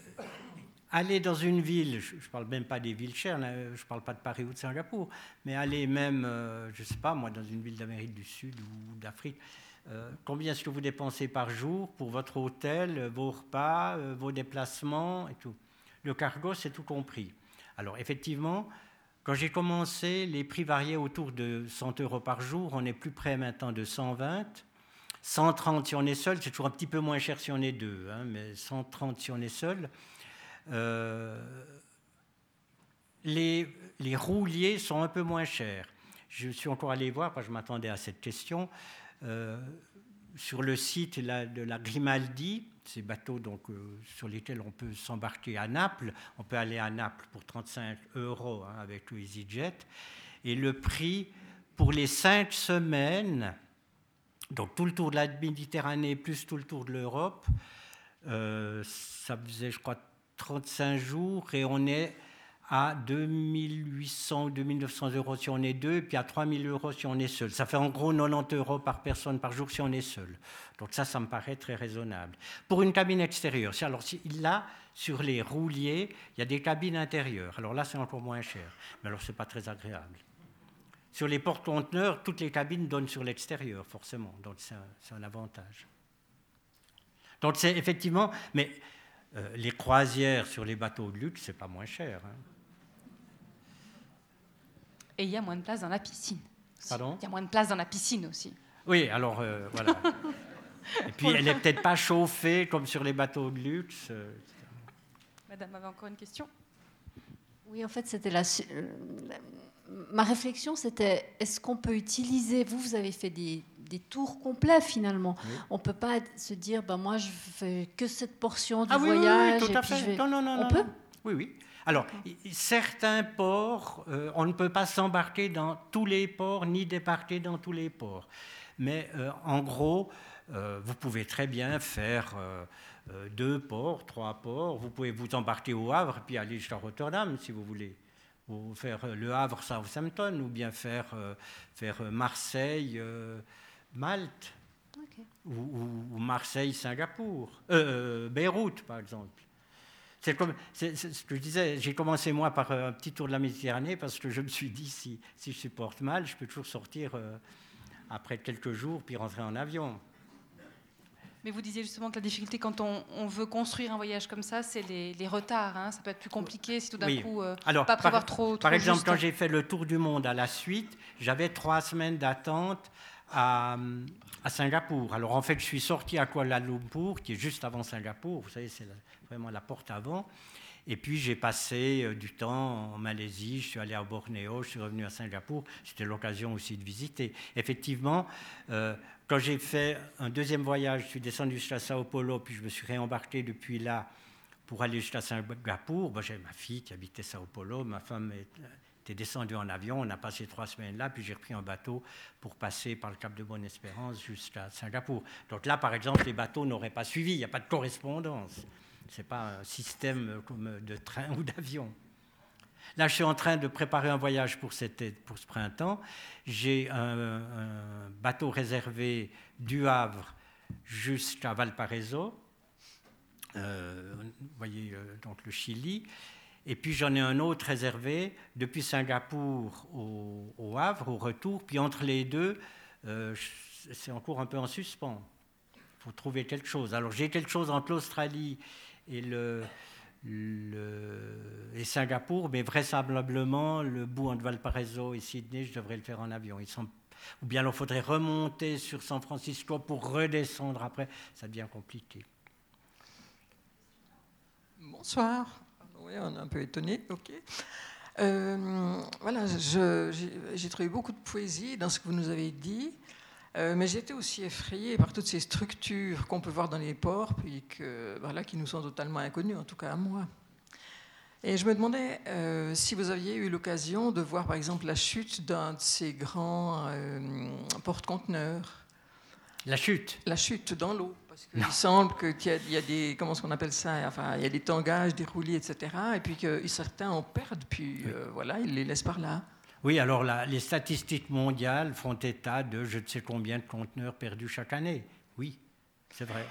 aller dans une ville, je ne parle même pas des villes chères, je ne parle pas de Paris ou de Singapour, mais aller même, euh, je ne sais pas moi, dans une ville d'Amérique du Sud ou d'Afrique, euh, combien est-ce que vous dépensez par jour pour votre hôtel, vos repas, euh, vos déplacements et tout? Le cargo, c'est tout compris. Alors effectivement, quand j'ai commencé, les prix variaient autour de 100 euros par jour. On est plus près maintenant de 120. 130 si on est seul, c'est toujours un petit peu moins cher si on est deux, hein, mais 130 si on est seul. Euh, les, rouliers sont un peu moins chers. Je suis encore allé voir, parce que je m'attendais à cette question, euh, sur le site de la Grimaldi, ces bateaux donc, euh, sur lesquels on peut s'embarquer à Naples. On peut aller à Naples pour 35 euros hein, avec EasyJet. Et le prix pour les cinq semaines, donc tout le tour de la Méditerranée plus tout le tour de l'Europe, ça faisait, je crois, 35 jours et on est à 2800 ou 2900 euros si on est deux, puis à 3000 euros si on est seul. Ça fait en gros 90 euros par personne par jour si on est seul. Donc ça, ça me paraît très raisonnable. Pour une cabine extérieure, alors là, sur les rouliers, il y a des cabines intérieures. Alors là, c'est encore moins cher. Mais alors, ce n'est pas très agréable. Sur les porte-conteneurs, toutes les cabines donnent sur l'extérieur, forcément. Donc c'est un, un avantage. Donc c'est effectivement, mais euh, les croisières sur les bateaux de luxe, c'est pas moins cher. Hein. Et il y a moins de place dans la piscine. Pardon? Il y a moins de place dans la piscine aussi. Oui, alors euh, voilà. Et puis elle n'est peut-être pas chauffée comme sur les bateaux de luxe. Euh, Madame avait encore une question? Oui, en fait, c'était la, ma réflexion, c'était est-ce qu'on peut utiliser, vous, vous avez fait des, des tours complets finalement. On ne peut pas se dire, ben, moi je fais que cette portion du ah voyage. Oui, tout à fait. Non, non, non, on peut Oui, oui. Alors, certains ports, euh, on ne peut pas s'embarquer dans tous les ports ni débarquer dans tous les ports. Mais euh, en gros, euh, vous pouvez très bien faire deux ports, trois ports. Vous pouvez vous embarquer au Havre puis aller jusqu'à Rotterdam si vous voulez ou faire Le Havre, Southampton, ou bien faire, faire Marseille, Malte ou, Marseille-Singapour, euh, euh, Beyrouth par exemple. C'est comme ce que je disais, j'ai commencé moi par un petit tour de la Méditerranée parce que je me suis dit si, si je supporte mal, je peux toujours sortir euh, après quelques jours puis rentrer en avion. Mais vous disiez justement que la difficulté quand on, veut construire un voyage comme ça, c'est les, retards. Hein. Ça peut être plus compliqué si tout d'un coup, euh, Alors, pas prévoir trop, trop, Par exemple, quand j'ai fait le tour du monde à la suite, j'avais trois semaines d'attente à, Singapour. Alors en fait, je suis sorti à Kuala Lumpur, qui est juste avant Singapour, vous savez, c'est vraiment la porte avant. Et puis j'ai passé euh, du temps en Malaisie, je suis allé à Bornéo, je suis revenu à Singapour. C'était l'occasion aussi de visiter. Effectivement, euh, quand j'ai fait un deuxième voyage, je suis descendu jusqu'à Sao Paulo, puis je me suis réembarqué depuis là pour aller jusqu'à Singapour. Bon, J'avais ma fille qui habitait Sao Paulo, ma femme est J'étais descendu en avion, on a passé trois semaines là, puis j'ai repris un bateau pour passer par le Cap de Bonne-Espérance jusqu'à Singapour. Donc là, par exemple, les bateaux n'auraient pas suivi, il n'y a pas de correspondance. Ce n'est pas un système comme de train ou d'avion. Là, je suis en train de préparer un voyage pour, cette, pour ce printemps. J'ai un, bateau réservé du Havre jusqu'à Valparaiso. Euh, vous voyez donc le Chili. Et puis j'en ai un autre réservé depuis Singapour au, Havre, au retour. Puis entre les deux, c'est encore un peu en suspens. Il faut trouver quelque chose. Alors j'ai quelque chose entre l'Australie et Singapour, mais vraisemblablement, le bout entre Valparaiso et Sydney, je devrais le faire en avion. Ou bien il faudrait remonter sur San Francisco pour redescendre après. Ça devient compliqué. Bonsoir. Oui, on est un peu étonné. Ok. Euh, voilà, j'ai trouvé beaucoup de poésie dans ce que vous nous avez dit. Euh, mais j'étais aussi effrayée par toutes ces structures qu'on peut voir dans les ports, puis que, voilà, qui nous sont totalement inconnues, en tout cas à moi. Et je me demandais euh, si vous aviez eu l'occasion de voir, par exemple, la chute d'un de ces grands euh, porte-conteneurs. La chute La chute dans l'eau. Parce qu'il semble qu'il y, a des, comment qu'on appelle ça Enfin, il y a des tangages, des roulis, etc. Et puis que certains en perdent, puis voilà, ils les laissent par là. Oui, alors les statistiques mondiales font état de je ne sais combien de conteneurs perdus chaque année. Oui, c'est vrai.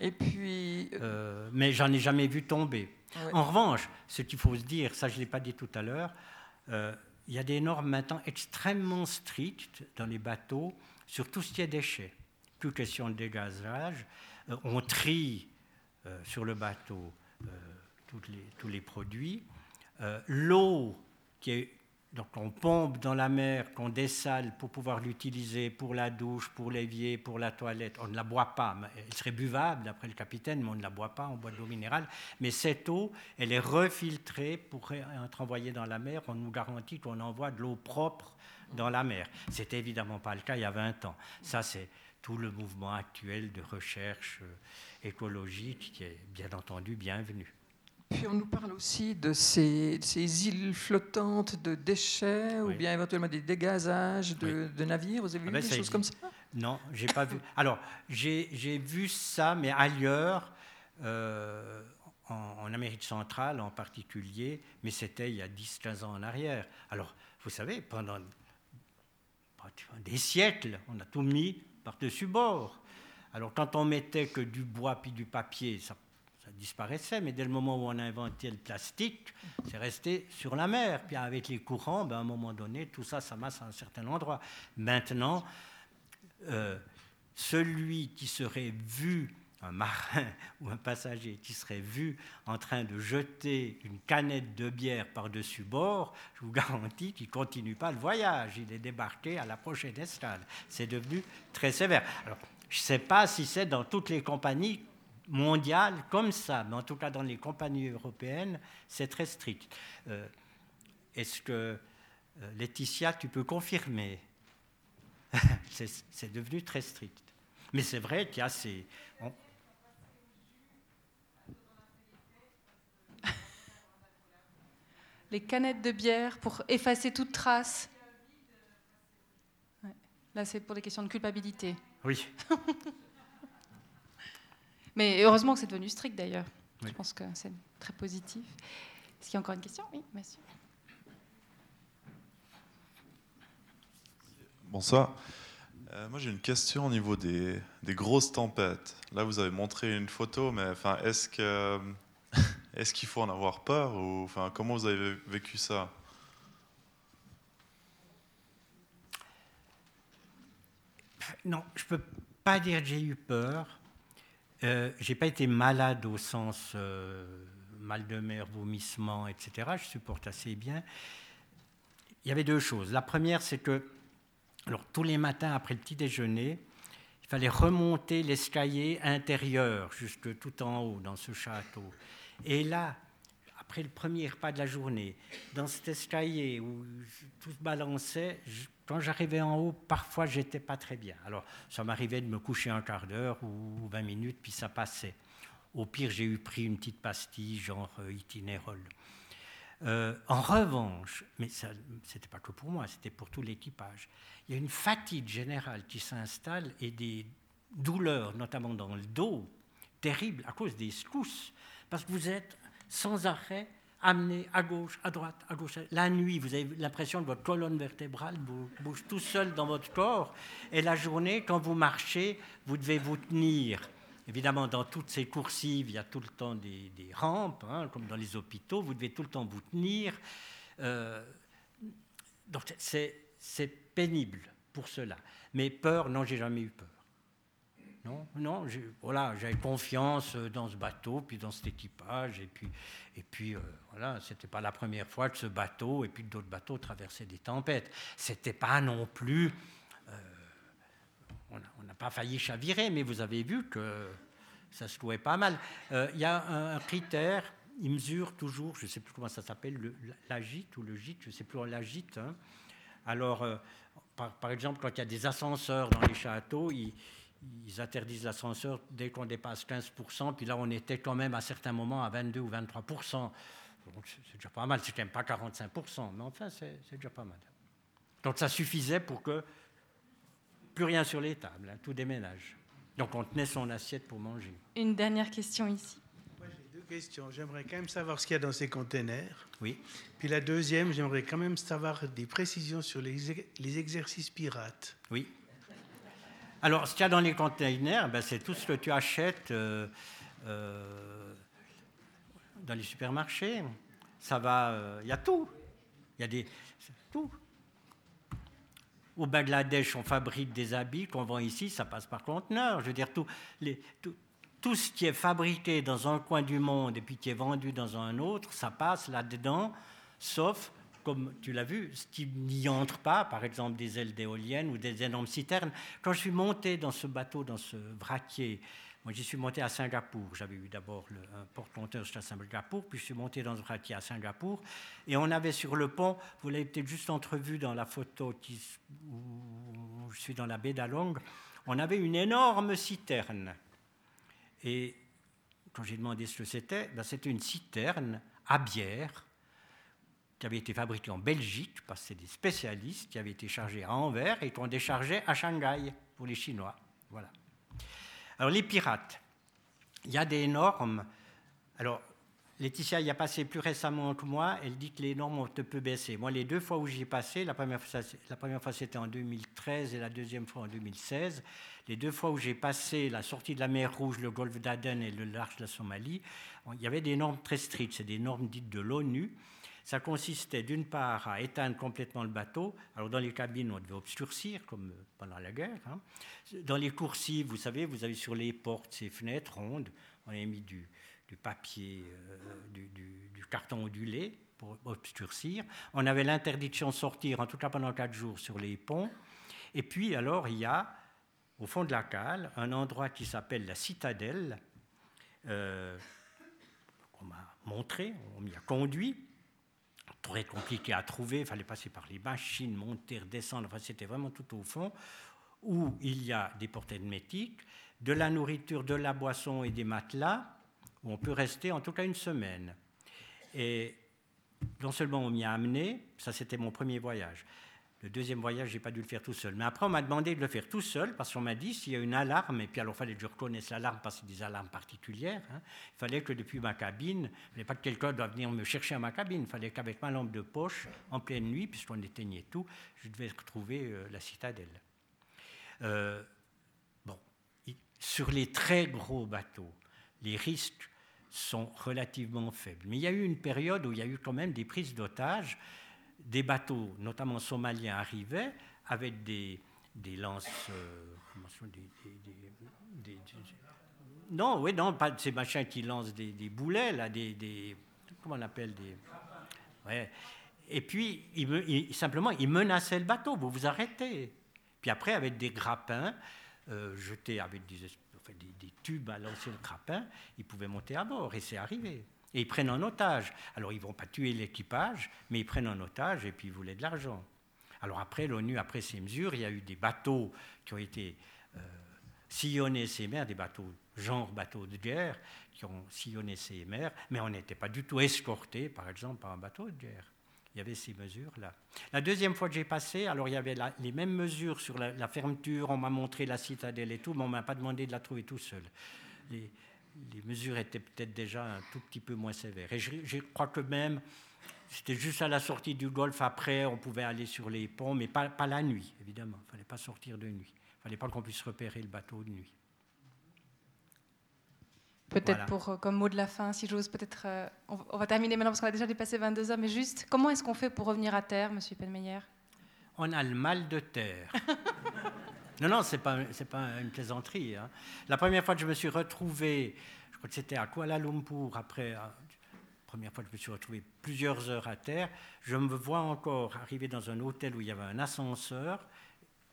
Et puis. Euh, euh, mais j'en ai jamais vu tomber. En revanche, ce qu'il faut se dire, ça je ne l'ai pas dit tout à l'heure, euh, il y a des normes maintenant extrêmement strictes dans les bateaux sur tout ce qui est déchets. Plus question de dégazage. On trie sur le bateau les, tous les produits. L'eau qui est donc on pompe dans la mer, qu'on dessale pour pouvoir l'utiliser pour la douche, pour l'évier, pour la toilette. On ne la boit pas. Elle serait buvable d'après le capitaine, mais on ne la boit pas, on boit de l'eau minérale. Mais cette eau, elle est refiltrée pour être envoyée dans la mer. On nous garantit qu'on envoie de l'eau propre dans la mer. C'était évidemment pas le cas il y a 20 ans. Ça, c'est tout le mouvement actuel de recherche euh, écologique qui est bien entendu bienvenu. Puis on nous parle aussi de ces, îles flottantes de déchets ou bien éventuellement des dégazages de, navires. Vous avez ah vu ben, des choses comme ça? Non, j'ai pas vu. Alors j'ai vu ça, mais ailleurs, euh, en, Amérique centrale en particulier, mais c'était il y a 10-15 ans en arrière. Alors vous savez, pendant des siècles, on a tout mis par-dessus bord. Alors quand on mettait que du bois puis du papier, ça disparaissait, mais dès le moment où on a inventé le plastique, c'est resté sur la mer. Puis avec les courants, ben, à un moment donné, tout ça s'amasse à un certain endroit. Maintenant, euh, celui qui serait vu, un marin ou un passager qui serait vu en train de jeter une canette de bière par-dessus bord, je vous garantis qu'il ne continue pas le voyage. Il est débarqué à la prochaine escale. C'est devenu très sévère. Alors, je ne sais pas si c'est dans toutes les compagnies mondiale comme ça, mais en tout cas dans les compagnies européennes, c'est très strict. Euh, est-ce que, euh, Laetitia, tu peux confirmer? C'est devenu très strict. Mais c'est vrai qu'il y a ces... Les canettes de bière pour effacer toute trace. Là, c'est pour des questions de culpabilité. Oui. Mais heureusement que c'est devenu strict d'ailleurs. Je pense que c'est très positif. Est-ce qu'il y a encore une question? Oui, monsieur. Bonsoir. Euh, moi, j'ai une question au niveau des, des, grosses tempêtes. Là, vous avez montré une photo, mais enfin, est-ce que est-ce qu'il faut en avoir peur ou enfin, comment vous avez vécu ça? Non, je peux pas dire que j'ai eu peur. Euh, j'ai pas été malade au sens euh, mal de mer, vomissement, etc. Je supporte assez bien. Il y avait deux choses. La première, c'est que alors, tous les matins après le petit déjeuner, il fallait remonter l'escalier intérieur jusque tout en haut dans ce château. Et là, après le premier repas de la journée, dans cet escalier où tout se balançait, quand j'arrivais en haut, parfois j'étais pas très bien. Alors ça m'arrivait de me coucher un quart d'heure ou 20 minutes, puis ça passait. Au pire, j'ai eu pris une petite pastille, genre euh, itinérol. Euh, en revanche, mais ce n'était pas que pour moi, c'était pour tout l'équipage, il y a une fatigue générale qui s'installe et des douleurs, notamment dans le dos, terribles à cause des secousses, parce que vous êtes sans arrêt amené à gauche, à droite, à gauche. La nuit, vous avez l'impression que votre colonne vertébrale bouge tout seul dans votre corps. Et la journée, quand vous marchez, vous devez vous tenir. Évidemment, dans toutes ces coursives, il y a tout le temps des, rampes, hein, comme dans les hôpitaux, vous devez tout le temps vous tenir. Euh, donc c'est pénible pour cela. Mais peur, non, j'ai jamais eu peur. Non, non, voilà, j'avais confiance dans ce bateau, puis dans cet équipage, et puis, et puis euh, voilà, c'était pas la première fois que ce bateau et puis d'autres bateaux traversaient des tempêtes. C'était pas non plus, euh, on n'a pas failli chavirer, mais vous avez vu que ça se trouvait pas mal. Euh, il y a un, critère, il mesure toujours, je ne sais plus comment ça s'appelle, l'agite ou le gîte, je ne sais plus, l'agite. Hein. Alors, par, par, exemple, quand il y a des ascenseurs dans les châteaux, ils ils interdisent l'ascenseur dès qu'on dépasse 15%, puis là on était quand même à certains moments à 22 ou 23%. Donc c'est déjà pas mal, c'est quand même pas 45%, mais enfin c'est déjà pas mal. Donc ça suffisait pour que plus rien sur les tables, hein, tout déménage. Donc on tenait son assiette pour manger. Une dernière question ici. Moi j'ai deux questions. J'aimerais quand même savoir ce qu'il y a dans ces containers. Oui. Puis la deuxième, j'aimerais quand même savoir des précisions sur les, les exercices pirates. Oui. Alors, ce qu'il y a dans les containers, ben, c'est tout ce que tu achètes euh, euh, dans les supermarchés. Ça va, il euh, y a tout. Il y a des, tout. Au Bangladesh, on fabrique des habits qu'on vend ici, ça passe par conteneur. Je veux dire, tout, tout, tout, ce qui est fabriqué dans un coin du monde et puis qui est vendu dans un autre, ça passe là-dedans, sauf comme tu l'as vu, ce qui n'y entre pas, par exemple des ailes d'éoliennes ou des énormes citernes. Quand je suis monté dans ce bateau, dans ce vraquier, moi j'y suis monté à Singapour. J'avais eu d'abord un porte-conteneur à Singapour, puis je suis monté dans ce vraquier à Singapour. Et on avait sur le pont, vous l'avez peut-être juste entrevu dans la photo où je suis dans la baie d'Along, on avait une énorme citerne. Et quand j'ai demandé ce que c'était, ben c'était une citerne à bière qui avait été fabriqué en Belgique, parce que c'est des spécialistes qui avaient été chargés à Anvers et qu'on déchargeait à Shanghai pour les Chinois. Voilà. Alors les pirates, il y a des normes. Alors Laetitia y a passé plus récemment que moi, elle dit que les normes ont un peu baissé. Moi, les deux fois où j'y ai passé, la première fois, la première fois c'était en 2013 et la deuxième fois en 2016. Les deux fois où j'ai passé la sortie de la mer Rouge, le golfe d'Aden et le large de la Somalie, il y avait des normes très strictes, c'est des normes dites de l'ONU. Ça consistait d'une part à éteindre complètement le bateau. Alors dans les cabines, on devait obscurcir, comme pendant la guerre. Hein. Dans les coursives, vous savez, vous avez sur les portes ces fenêtres rondes. On a mis du, papier, euh, du, carton ondulé pour obscurcir. On avait l'interdiction de sortir, en tout cas pendant quatre jours, sur les ponts. Et puis alors, il y a, au fond de la cale, un endroit qui s'appelle la citadelle, euh, qu'on m'a montré, on m'y a conduit très compliqué à trouver, il fallait passer par les machines, monter, redescendre, enfin, c'était vraiment tout au fond, où il y a des portes hermétiques, de la nourriture, de la boisson et des matelas, où on peut rester en tout cas une semaine. Et non seulement on m'y a amené, ça c'était mon premier voyage, le deuxième voyage, je n'ai pas dû le faire tout seul. Mais après, on m'a demandé de le faire tout seul parce qu'on m'a dit s'il y a une alarme, et puis alors il fallait que je reconnaisse l'alarme parce que c'est des alarmes particulières. Hein, il fallait que depuis ma cabine, il fallait pas que quelqu'un doive venir me chercher à ma cabine. Il fallait qu'avec ma lampe de poche, en pleine nuit, puisqu'on éteignait tout, je devais retrouver euh, la citadelle. Euh, bon, sur les très gros bateaux, les risques sont relativement faibles. Mais il y a eu une période où il y a eu quand même des prises d'otages des bateaux, notamment somaliens, arrivaient avec des, des lances. Euh, des, non, oui, non, pas ces machins qui lancent des, boulets, là, des, Comment on appelle des. Ouais. Et puis, simplement, ils menaçaient le bateau, vous vous arrêtez. Puis après, avec des grappins, euh, jetés avec des, des, tubes à lancer le grappin, ils pouvaient monter à bord, et c'est arrivé. Et ils prennent en otage. Alors ils ne vont pas tuer l'équipage, mais ils prennent en otage et puis ils voulaient de l'argent. Alors après, l'ONU, après ces mesures, il y a eu des bateaux qui ont été euh, sillonnés ces mers, des bateaux genre bateaux de guerre, qui ont sillonné ces mers, mais on n'était pas du tout escorté, par exemple, par un bateau de guerre. Il y avait ces mesures-là. La deuxième fois que j'ai passé, alors il y avait les mêmes mesures sur la, fermeture, on m'a montré la citadelle et tout, mais on ne m'a pas demandé de la trouver tout seul. Les mesures étaient peut-être déjà un tout petit peu moins sévères. Et je, crois que même, c'était juste à la sortie du golfe, après, on pouvait aller sur les ponts, mais pas, pas la nuit, évidemment. Il ne fallait pas sortir de nuit. Il ne fallait pas qu'on puisse repérer le bateau de nuit. Peut-être pour, euh, comme mot de la fin, si j'ose, peut-être, euh, on, va terminer maintenant parce qu'on a déjà dépassé 22 heures, mais juste, comment est-ce qu'on fait pour revenir à terre, Monsieur Penmeyer On a le mal de terre. non, non, pas, c'est pas une plaisanterie. Hein. La première fois que je me suis retrouvé, je crois que c'était à Kuala Lumpur, après, la euh, première fois que je me suis retrouvé plusieurs heures à terre, je me vois encore arriver dans un hôtel où il y avait un ascenseur,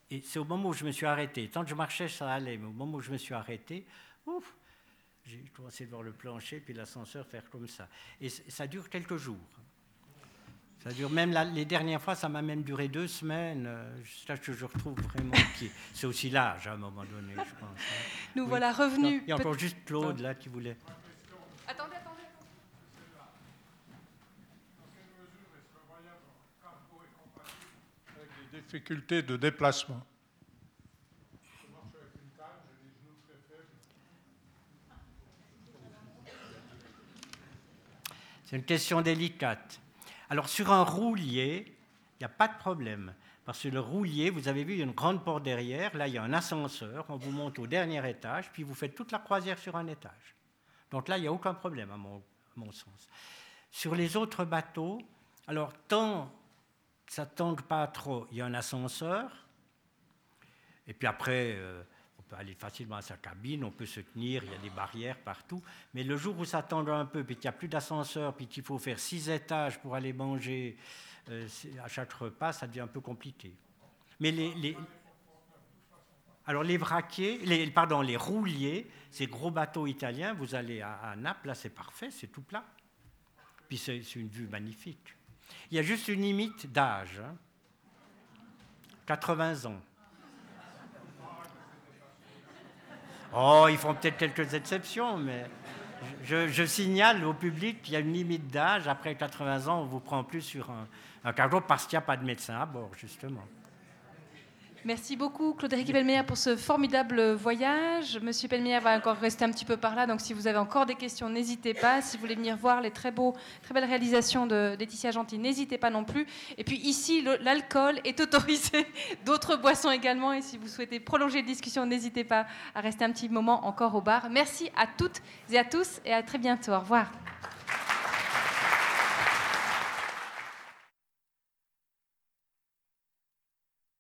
et c'est au moment où je me suis arrêté. Tant que je marchais, ça allait, mais au moment où je me suis arrêté, ouf, j'ai commencé de voir le plancher, puis l'ascenseur faire comme ça. Et ça dure quelques jours. Ça dure même les dernières fois, ça m'a même duré deux semaines, euh, jusqu'à ce que je retrouve vraiment pied. C'est aussi l'âge à un moment donné, je pense. Hein. Nous voilà revenus. il y a encore juste Claude là qui voulait. Attendez, attendez. Avec des difficultés de déplacement. C'est une question délicate. Alors sur un roulier, il n'y a pas de problème. Parce que le roulier, vous avez vu, il y a une grande porte derrière. Là, il y a un ascenseur. On vous monte au dernier étage, puis vous faites toute la croisière sur un étage. Donc là, il n'y a aucun problème, à mon, sens. Sur les autres bateaux, alors tant que ça ne tangue pas trop, il y a un ascenseur. Et puis après, euh, peut aller facilement à sa cabine, on peut se tenir, il y a des barrières partout. Mais le jour où ça tend un peu, puis qu'il n'y a plus d'ascenseur, puis qu'il faut faire six étages pour aller manger euh, à chaque repas, ça devient un peu compliqué. Mais alors les vraquiers, les, pardon, les rouliers, ces gros bateaux italiens, vous allez à, Naples, là c'est parfait, c'est tout plat. Puis c'est une vue magnifique. Il y a juste une limite d'âge, 80 hein. ans. Oh, ils font peut-être quelques exceptions, mais je, signale au public qu'il y a une limite d'âge. Après 80 ans, on vous prend plus sur un, un cargo parce qu'il n'y a pas de médecin à bord, justement. Merci beaucoup, Claude-Éric Pelmeyer, pour ce formidable voyage. Monsieur Pelmeyer va encore rester un petit peu par là, donc si vous avez encore des questions, n'hésitez pas. Si vous voulez venir voir les très, beaux, très belles réalisations de Laetitia Gentil, n'hésitez pas non plus. Et puis ici, l'alcool est autorisé, d'autres boissons également. Et si vous souhaitez prolonger la discussion, n'hésitez pas à rester un petit moment encore au bar. Merci à toutes et à tous et à très bientôt. Au revoir.